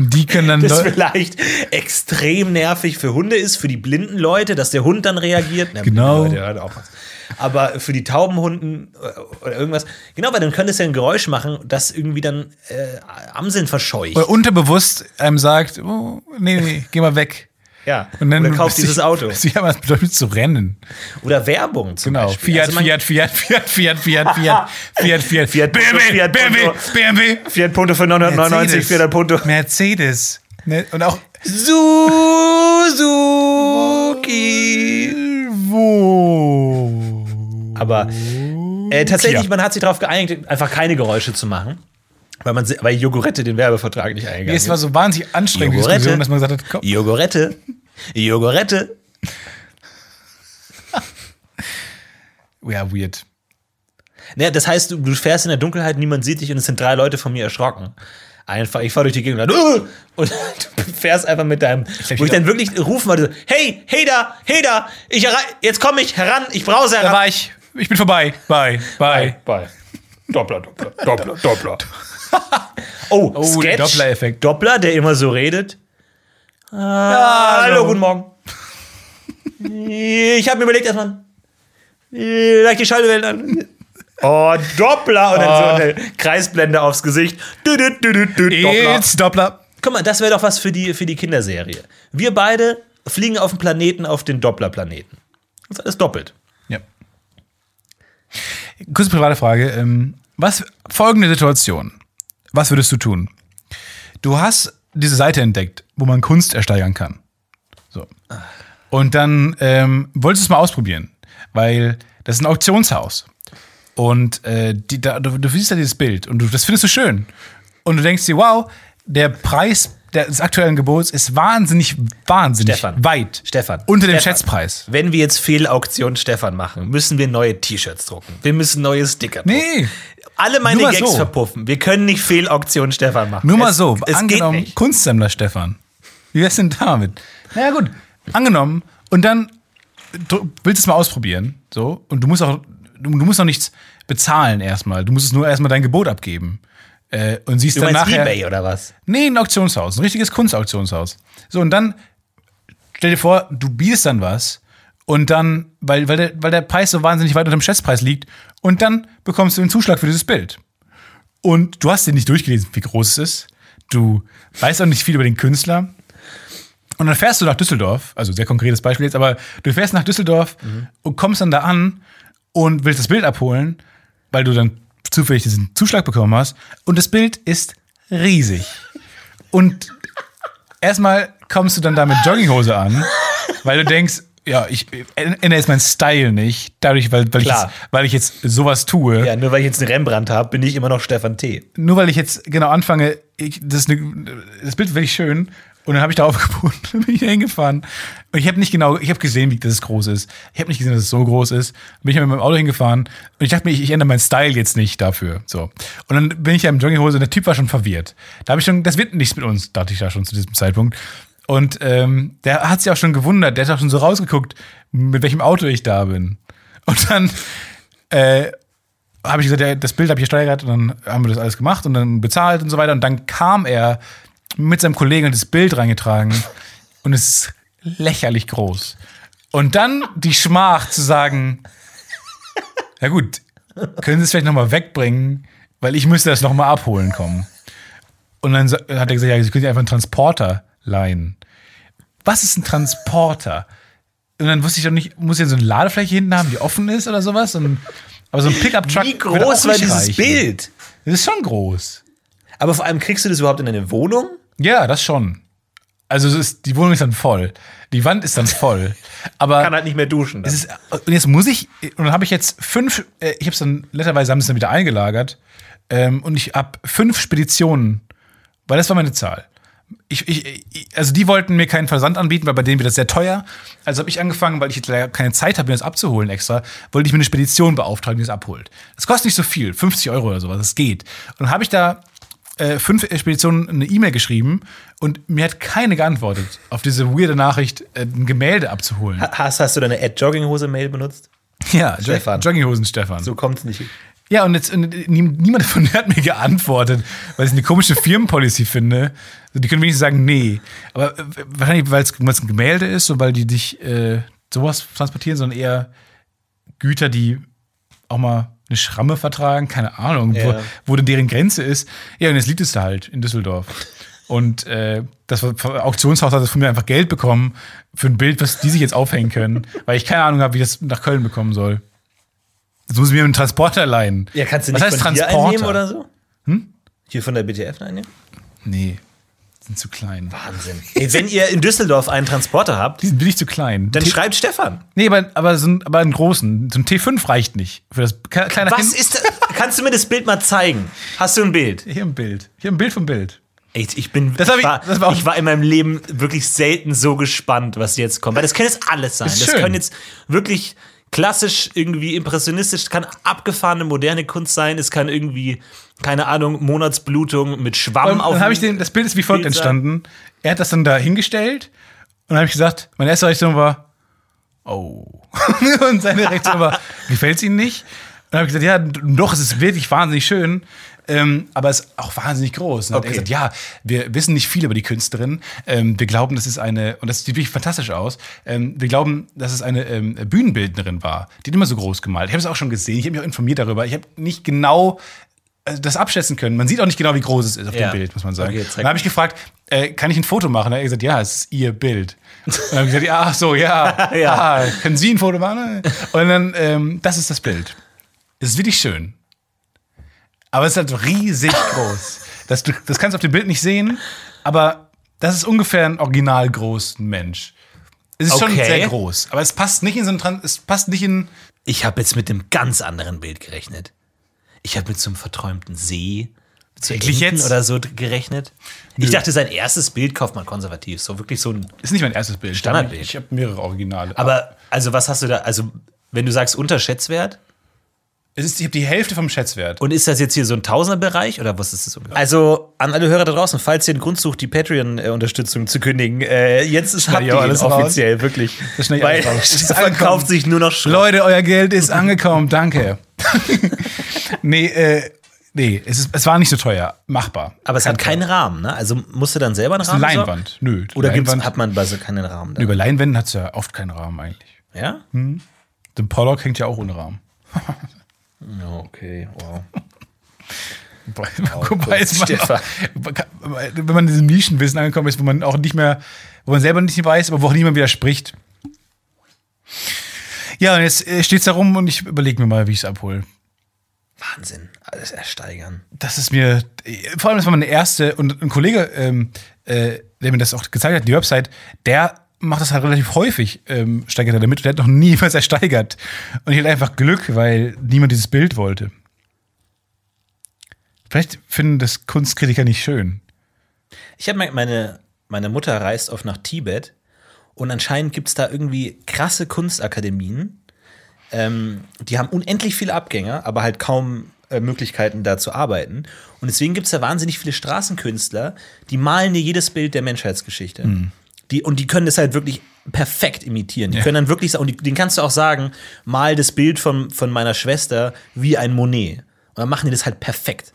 Und die können dann. das vielleicht extrem nervig für Hunde ist, für die blinden Leute, dass der Hund dann reagiert. Na, Genau. Leute hören auch was. Aber für die tauben Hunden äh, oder irgendwas, genau, weil dann könnte es ja ein Geräusch machen, das irgendwie dann äh, Amseln verscheucht. Oder unterbewusst einem sagt, oh, nee, nee, geh mal weg. Ja. Und dann oder kauft bist dieses Auto. du ja was bedeutet zu rennen. Oder Werbung zum Genau. Beispiel. Fiat, Also Fiat, Fiat, Fiat, Fiat, Fiat, Fiat, Fiat, Fiat, Fiat BMW, Fiat BMW, Punto. BMW. Fiat Punto für 999, Mercedes. Fiat Punto. Mercedes. Ne, Und auch Suzuki. wo? Aber äh, tatsächlich, man hat sich darauf geeinigt, einfach keine Geräusche zu machen. Weil, man, weil Jogurette den Werbevertrag nicht eingegangen Es war so wahnsinnig anstrengend, Jogurette. Dass man gesagt hat, komm, Jogurette. Jogurette. ja, weird. Ne, das heißt, du, du fährst in der Dunkelheit, niemand sieht dich und es sind drei Leute von mir erschrocken. Einfach, ich fahre durch die Gegend und, dann, "Uh!" und du fährst einfach mit deinem, wo ich dann wirklich rufen wollte, hey, hey da, hey da, ich jetzt komme ich heran, ich brause Da heran. war ich. Ich bin vorbei. Bye. Bye. Bye. Doppler, Doppler, Doppler, Doppler. oh, Oh, Sketch. der Doppler-Effekt. Doppler, der immer so redet. Ah, hallo, guten Morgen. Ich habe mir überlegt, erstmal leicht die Schallwellen an. Oh, Doppler. Und dann so eine Kreisblende aufs Gesicht. Dü, dü, dü, Doppler. It's Doppler. Guck mal, das wäre doch was für die, für die Kinderserie. Wir beide fliegen auf den Planeten, auf den Doppler-Planeten. Das ist alles doppelt. Ja. Kurze private Frage. Ähm, was, folgende Situation. Was würdest du tun? Du hast diese Seite entdeckt, wo man Kunst ersteigern kann. So. Und dann ähm, wolltest du es mal ausprobieren, weil das ist ein Auktionshaus. Und äh, die, da, du, du siehst da dieses Bild und du, das findest du schön. Und du denkst dir, wow, der Preis des aktuellen Gebots ist wahnsinnig, wahnsinnig Stefan. weit Stefan. unter dem Stefan. Schätzpreis. Wenn wir jetzt Fehlauktion Stefan machen, müssen wir neue T-Shirts drucken. Wir müssen neue Sticker drucken. Nee, Alle meine Gags so. verpuffen. Wir können nicht Fehlauktion Stefan machen. Nur mal es, so, Es angenommen. Kunstsammler Stefan. Wie wär's denn damit? Naja, gut, angenommen. Und dann du willst es mal ausprobieren. So, und du musst auch, du, du musst noch nichts bezahlen erstmal. Du musst es nur erstmal dein Gebot abgeben. Äh, und siehst Du dann nachher. Ebay oder was? Nee, ein Auktionshaus, ein richtiges Kunstauktionshaus. So, und dann stell dir vor, du bietest dann was und dann, weil, weil, der, weil der Preis so wahnsinnig weit unter dem Schätzpreis liegt, und dann bekommst du einen Zuschlag für dieses Bild. Und du hast dir nicht durchgelesen, wie groß es ist. Du weißt auch nicht viel über den Künstler. Und dann fährst du nach Düsseldorf, also sehr konkretes Beispiel jetzt, aber du fährst nach Düsseldorf und kommst dann da an und willst das Bild abholen, weil du dann zufällig diesen Zuschlag bekommen hast. Und das Bild ist riesig. Und erstmal kommst du dann da mit Jogginghose an, weil du denkst, ja, ich ändere jetzt meinen Style nicht, dadurch, weil, weil, ich Klar. jetzt, weil ich jetzt sowas tue. Ja, nur weil ich jetzt einen Rembrandt habe, bin ich immer noch Stefan T. Nur weil ich jetzt genau anfange, ich, das, eine, das Bild finde ich schön. Und dann habe ich darauf geboten, dann bin ich da hingefahren. Und ich habe nicht genau, ich habe gesehen, wie das es groß ist. Ich habe nicht gesehen, dass es so groß ist. Bin ich mit meinem Auto hingefahren und ich dachte mir, ich, ich ändere meinen Style jetzt nicht dafür. So. Und dann bin ich ja im Jogginghose und der Typ war schon verwirrt. Da habe ich schon, das wird nichts mit uns, dachte ich da schon zu diesem Zeitpunkt. Und ähm, der hat sich auch schon gewundert, der hat auch schon so rausgeguckt, mit welchem Auto ich da bin. Und dann äh, habe ich gesagt, ja, das Bild habe ich gesteigert und dann haben wir das alles gemacht und dann bezahlt und so weiter. Und dann kam er mit seinem Kollegen und das Bild reingetragen und es ist lächerlich groß. Und dann die Schmach zu sagen, ja gut, können Sie es vielleicht nochmal wegbringen, weil ich müsste das nochmal abholen kommen. Und dann hat er gesagt, ja, Sie können sich einfach einen Transporter leihen. Was ist ein Transporter? Und dann wusste ich doch nicht, muss ich so eine Ladefläche hinten haben, die offen ist oder sowas? Und, aber so ein Pickup-Truck. Wie groß war dieses reichen. Bild? Das ist schon groß. Aber vor allem kriegst du das überhaupt in deine Wohnung? Ja, das schon. Also ist, die Wohnung ist dann voll. Die Wand ist dann voll. Aber Kann halt nicht mehr duschen. Ist, und jetzt muss ich, und dann habe ich jetzt fünf, äh, ich habe es dann, netterweise haben sie es dann wieder eingelagert. Ähm, und ich habe fünf Speditionen, weil das war meine Zahl. Ich, ich, also die wollten mir keinen Versand anbieten, weil bei denen wird das sehr teuer. Also habe ich angefangen, weil ich jetzt leider keine Zeit habe, mir das abzuholen extra, wollte ich mir eine Spedition beauftragen, die das abholt. Das kostet nicht so viel, 50 Euro oder sowas, das geht. Und dann habe ich da äh, fünf Expeditionen eine E-Mail geschrieben und mir hat keine geantwortet auf diese weirde Nachricht, äh, ein Gemälde abzuholen. hast, hast du deine Ad-Jogginghose-Mail benutzt? Ja, Stefan. Jo- Jogginghosen Stefan. So kommt es nicht. Ja, und jetzt und nie- niemand von denen hat mir geantwortet, weil ich eine komische Firmenpolicy finde. Die können wenigstens sagen, nee. Aber äh, wahrscheinlich, weil es ein Gemälde ist und weil die dich äh, sowas transportieren, sondern eher Güter, die auch mal eine Schramme vertragen, keine Ahnung, Ja. wo, wo denn deren Grenze ist. Ja, und jetzt liegt es da halt in Düsseldorf. Und äh, das Auktionshaus hat das von mir einfach Geld bekommen für ein Bild, was die sich jetzt aufhängen können, weil ich keine Ahnung habe, wie das nach Köln bekommen soll. Jetzt muss ich mir einen Transporter leihen. Ja, kannst du Was nicht heißt von Transporter? einnehmen oder so? Hm? Hier von der BTF einnehmen? Nee, sind zu klein. Wahnsinn. Ey, wenn ihr in Düsseldorf einen Transporter habt, Die sind wirklich zu klein. dann T schreibt Stefan. nee, aber, aber, so ein, aber einen großen. So ein T5 reicht nicht. Für das kleine Was Kind. ist das? Kannst du mir das Bild mal zeigen? Hast du ein Bild? Hier ein Bild. Hier ein Bild vom Bild. Ey, ich bin Das ich, war, das war auch- ich war in meinem Leben wirklich selten so gespannt, was jetzt kommt. Weil das kann jetzt alles sein. Das können jetzt wirklich klassisch, irgendwie impressionistisch, kann abgefahrene moderne Kunst sein. Es kann irgendwie, keine Ahnung, Monatsblutung mit Schwamm Und auf dann habe ich den, das Bild ist wie folgt entstanden. Er hat das dann da hingestellt und dann habe ich gesagt, meine erste Reaktion war, oh. und seine Reaktion war, gefällt es Ihnen nicht? Und dann habe ich gesagt, ja, doch, es ist wirklich wahnsinnig schön. Ähm, aber es ist auch wahnsinnig groß. Und dann hat er Okay. gesagt, ja, wir wissen nicht viel über die Künstlerin. Ähm, wir glauben, das ist eine, und das sieht wirklich fantastisch aus. Ähm, wir glauben, dass es eine ähm, Bühnenbildnerin war. Die hat immer so groß gemalt. Ich habe es auch schon gesehen. Ich habe mich auch informiert darüber. Ich habe nicht genau das abschätzen können. Man sieht auch nicht genau, wie groß es ist auf Ja. dem Bild, muss man sagen. Okay, dann habe ich gefragt, äh, kann ich ein Foto machen? Dann hat er gesagt, ja, es ist ihr Bild. Und dann habe ich gesagt, ja, ach so, ja, Ja. Ah, können Sie ein Foto machen? Und dann, ähm, das ist das Bild. Es ist wirklich schön. Aber es ist halt riesig groß. Das, das kannst du auf dem Bild nicht sehen, aber das ist ungefähr ein original großen Mensch. Es ist schon Okay. sehr groß, aber es passt nicht in so ein, es passt nicht in, Ich habe jetzt mit einem ganz anderen Bild gerechnet. Ich habe mit so einem verträumten See zu Wirklich Enten jetzt? oder so gerechnet. Ich dachte, sein erstes Bild kauft man konservativ. So wirklich so ein. ist nicht mein erstes Bild. Standardbild. Ich habe mehrere Originale. Aber, also, was hast du da? Also, wenn du sagst unterschätzwert, es ist, ich habe die Hälfte vom Schätzwert. und ist das jetzt hier so ein Tausenderbereich oder was ist das ungefähr? Also, an alle Hörer da draußen, falls ihr einen Grund sucht, die Patreon-Unterstützung zu kündigen, äh, jetzt ist habt ihr alles raus. offiziell, wirklich. Das ich Weil raus. Ist Stefan angekommen. kauft sich nur noch Schrott. Leute, euer Geld ist angekommen, danke. nee, äh, nee, es, ist, es war nicht so teuer. Machbar. Aber es hat keinen Rahmen, ne? Also musst du dann selber einen eine Rahmen? Leinwand. Nö. die Oder Leinwand, hat man bei so keinen Rahmen? Da? Über Leinwänden hat es ja oft keinen Rahmen eigentlich. Ja? Der Pollock hängt ja auch ohne Rahmen. Ja, okay, wow. Wobei, wobei es man wenn man in diesem Nischenwissen angekommen ist, wo man auch nicht mehr, wo man selber nicht weiß, aber wo auch niemand widerspricht. Ja, und jetzt steht es da rum und ich überlege mir mal, wie ich es abhole. Wahnsinn. Alles ersteigern. das ist mir, vor allem, das war meine erste, und ein Kollege, ähm, äh, der mir das auch gezeigt hat, die Website, der macht das halt relativ häufig, ähm, steigert er damit, und der hat noch nie was ersteigert. Und ich hatte einfach Glück, weil niemand dieses Bild wollte. Vielleicht finden das Kunstkritiker nicht schön. Ich habe meine, meine Mutter reist oft nach Tibet und anscheinend gibt es da irgendwie krasse Kunstakademien. Ähm, die haben unendlich viele Abgänger, aber halt kaum äh, Möglichkeiten da zu arbeiten. Und deswegen gibt es da wahnsinnig viele Straßenkünstler, die malen dir jedes Bild der Menschheitsgeschichte. Die, und die können das halt wirklich perfekt imitieren. Die können dann wirklich sagen, und denen kannst du auch sagen, mal das Bild von, von meiner Schwester wie ein Monet. Und dann machen die das halt perfekt.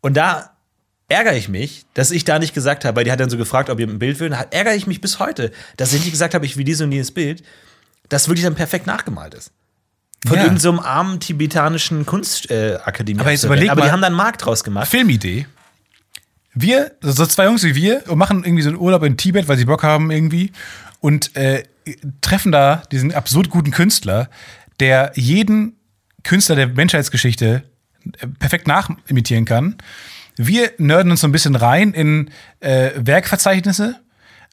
Und da ärgere ich mich, dass ich da nicht gesagt habe, weil die hat dann so gefragt, ob ihr ein Bild will. Da ärgere ich mich bis heute, dass ich nicht gesagt habe, ich will dieses und jenes Bild, das wirklich dann perfekt nachgemalt ist. Von Ja. irgendeinem so armen tibetanischen Kunstakademie. Äh, Aber jetzt überleg Aber die mal- haben da einen Markt draus gemacht. Filmidee. Wir, so zwei Jungs wie wir, machen irgendwie so einen Urlaub in Tibet, weil sie Bock haben irgendwie. Und äh, treffen da diesen absurd guten Künstler, der jeden Künstler der Menschheitsgeschichte äh, perfekt nachimitieren kann. Wir nerden uns so ein bisschen rein in äh, Werkverzeichnisse.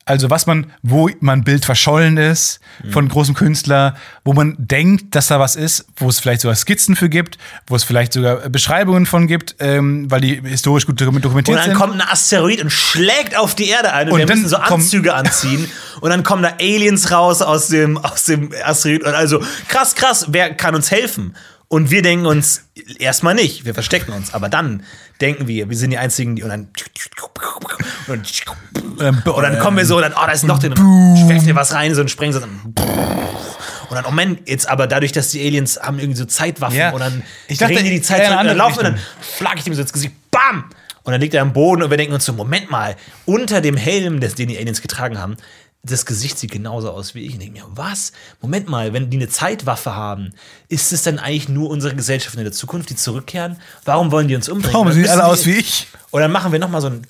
Also was man, wo man Bild verschollen ist von großem Künstler, wo man denkt, dass da was ist, wo es vielleicht sogar Skizzen für gibt, wo es vielleicht sogar Beschreibungen von gibt, ähm, weil die historisch gut Und dokumentiert dann sind. kommt ein Asteroid und schlägt auf die Erde ein und, Und wir müssen so Anzüge anziehen und dann kommen da Aliens raus aus dem, aus dem Asteroid und also krass, krass, wer kann uns helfen? Und wir denken uns erstmal nicht, wir verstecken uns, aber dann denken wir, wir sind die einzigen, die und dann und dann, und dann kommen wir so und dann, oh, da ist noch drin, werfen dir was rein, so und sprengen so dann und dann, oh Moment, jetzt aber dadurch, dass die Aliens haben irgendwie so Zeitwaffen Ja. und dann Ich dachte, drehen die die Zeit eher in zurück und dann laufen und dann flag ich dem so ins Gesicht, bam! Und dann liegt er am Boden und wir denken uns so, Moment mal, unter dem Helm, des, den die Aliens getragen haben, das Gesicht sieht genauso aus wie ich. Und ich denke mir, was? Moment mal, wenn die eine Zeitwaffe haben, ist es dann eigentlich nur unsere Gesellschaft in der Zukunft, die zurückkehren? Warum wollen die uns umbringen? Warum sehen alle aus wie ich? Und dann machen wir nochmal so ein.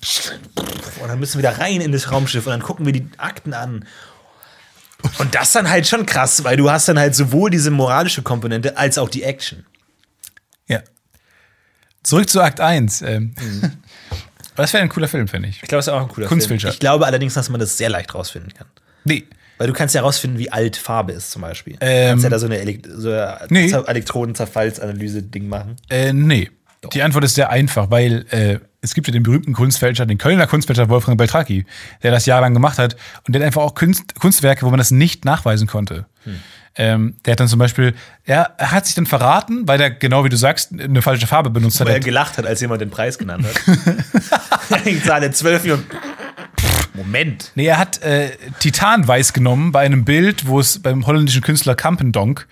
Und dann müssen wir da rein in das Raumschiff und dann gucken wir die Akten an. Und das dann halt schon krass, weil du hast dann halt sowohl diese moralische Komponente als auch die Action. Ja. Zurück zu Akt 1. Ähm. Das wäre ein cooler Film, finde ich. Ich glaube, das ist auch ein cooler. Film. Ich glaube allerdings, dass man das sehr leicht rausfinden kann. Nee. Weil du kannst ja rausfinden, wie alt Farbe ist zum Beispiel. Du Ähm, kannst ja da so eine, Elekt so Nee. Zer- Elektronenzerfallsanalyse-Ding machen. Äh, nee. Die Antwort ist sehr einfach, weil äh, es gibt ja den berühmten Kunstfälscher, den Kölner Kunstfälscher Wolfgang Beltraki, der das jahrelang gemacht hat und der hat einfach auch Kunst, Kunstwerke, wo man das nicht nachweisen konnte. Hm. Ähm, der hat dann zum Beispiel, ja, er hat sich dann verraten, weil er, genau wie du sagst, eine falsche Farbe benutzt hat. Weil er gelacht hat, als jemand den Preis genannt hat. ich zahle 12 Millionen. Moment. Nee, er hat äh, Titanweiß genommen bei einem Bild, wo es beim holländischen Künstler Kampendonk,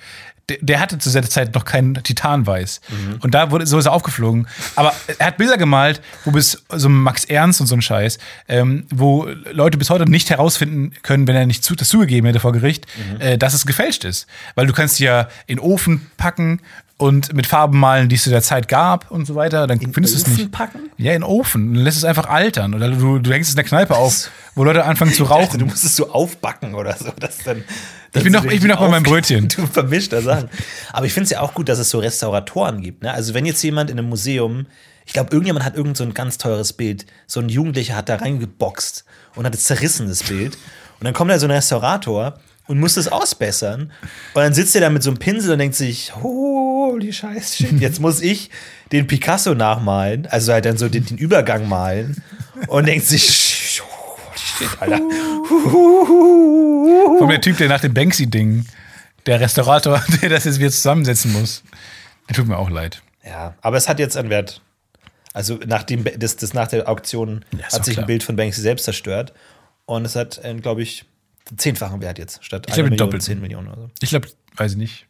der, hatte zu dieser Zeit noch kein Titanweiß. Und da wurde so ist er aufgeflogen. Aber er hat Bilder gemalt, wo bis so Max Ernst und so ein Scheiß, ähm, wo Leute bis heute nicht herausfinden können, wenn er nicht zu, das zugegeben hätte vor Gericht, äh, dass es gefälscht ist. Weil du kannst ja in den Ofen packen und mit Farben malen, die es zu der Zeit gab und so weiter. Dann findest du es nicht. packen? Ja, in den Ofen. Dann lässt es einfach altern. Oder du, du hängst es in der Kneipe auf, wo Leute anfangen zu Ich dachte, rauchen. du musst es so aufbacken oder so. Dass dann, Ich bin noch- ich bin noch bei meinem Brötchen. Du vermischter Sachen. Aber ich finde es ja auch gut, dass es so Restauratoren gibt. Ne? Also wenn jetzt jemand in einem Museum, ich glaube, irgendjemand hat irgend so ein ganz teures Bild, so ein Jugendlicher hat da reingeboxt und hat es zerrissen, das Bild. Und dann kommt da so ein Restaurator und muss das ausbessern. Und dann sitzt er da mit so einem Pinsel und denkt sich, holy Scheiß, shit, jetzt muss ich den Picasso nachmalen, also halt dann so den, den Übergang malen und denkt sich, holy shit, Alter. Von der Typ, der nach dem Banksy-Ding, der Restaurator, der das jetzt wieder zusammensetzen muss. Der tut mir auch leid. Ja, aber es hat jetzt einen Wert. Also nach, dem, das, das nach der Auktion Ja, hat sich klar. ein Bild von Banksy selbst zerstört. Und es hat, glaube ich, zehnfachen Wert jetzt. Statt Ich glaube, doppelten. 10 Millionen oder so. Ich glaube, weiß ich nicht.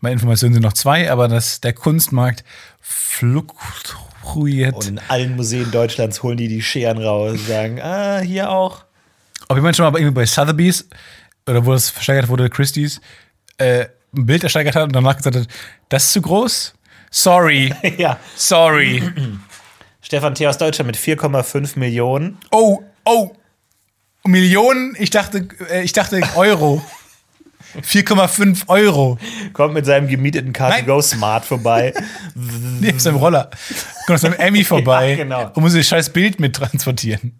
Meine Informationen sind noch zwei, aber das, der Kunstmarkt fluktuiert. Und in allen Museen Deutschlands holen die die Scheren raus und sagen, ah, hier auch. Ob jemand schon mal irgendwie bei Sotheby's oder wo das versteigert wurde, Christie's, äh, ein Bild ersteigert hat und danach gesagt hat, das ist zu groß? Sorry, ja. sorry. Stefan T. aus Deutschland mit 4,5 Millionen. Oh, oh. Millionen? Ich dachte, äh, ich dachte Euro. 4,5 Euro. Kommt mit seinem gemieteten Car2Go Smart vorbei. Nee, auf seinem Roller. Kommt auf seinem Emmy vorbei Ja, genau. und muss das scheiß Bild mittransportieren.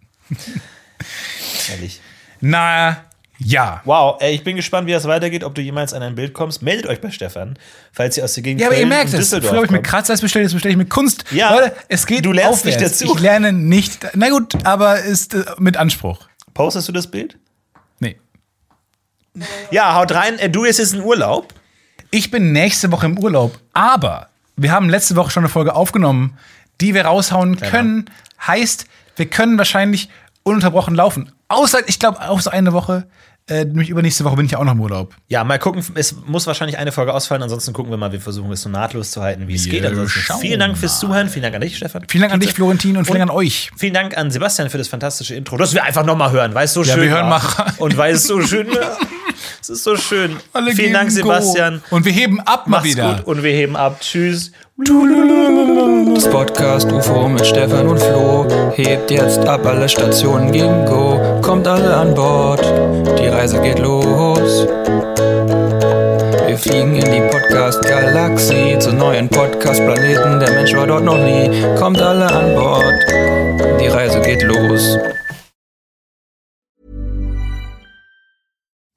Ehrlich. Na, ja. Wow, ey, ich bin gespannt, wie das weitergeht, ob du jemals an ein Bild kommst. Meldet euch bei Stefan, falls ihr aus der Gegend Ja, aber ihr merkt es. Früher habe ich mit kommt. Kratzer bestelle, jetzt bestelle ich mit Kunst. Ja, Leute, es geht du lernst nicht aufwärts. dazu. Ich lerne nicht. Na gut, aber ist äh, mit Anspruch. Postest du das Bild? Nee. Ja, haut rein. Äh, Du, es ist ein Urlaub. Ich bin nächste Woche im Urlaub, aber wir haben letzte Woche schon eine Folge aufgenommen, die wir raushauen können. Heißt, wir können wahrscheinlich ununterbrochen laufen. Außer, ich glaube, außer eine Woche. Äh, nämlich übernächste Woche bin ich ja auch noch im Urlaub. Ja, mal gucken. Es muss wahrscheinlich eine Folge ausfallen. Ansonsten gucken wir mal. Wir versuchen es so nahtlos zu halten, wie es geht. Ansonsten vielen Dank fürs Zuhören. Vielen Dank an dich, Stefan. Vielen Dank an dich, Florentin, und vielen Dank an euch. Vielen Dank an Sebastian für das fantastische Intro. Das wir einfach nochmal hören, weil es so Ja, schön wir hören war. mal rein. Und weil es so schön. Es ist so schön. Alle Vielen Dank, geben Go. Sebastian. Und wir heben ab mal Mach's wieder. gut und wir heben ab. Tschüss. Das Podcast UFO mit Stefan und Flo hebt jetzt ab, alle Stationen gehen Go. Kommt alle an Bord, die Reise geht los. Wir fliegen in die Podcast-Galaxie zu neuen Podcast-Planeten. Der Mensch war dort noch nie. Kommt alle an Bord, die Reise geht los.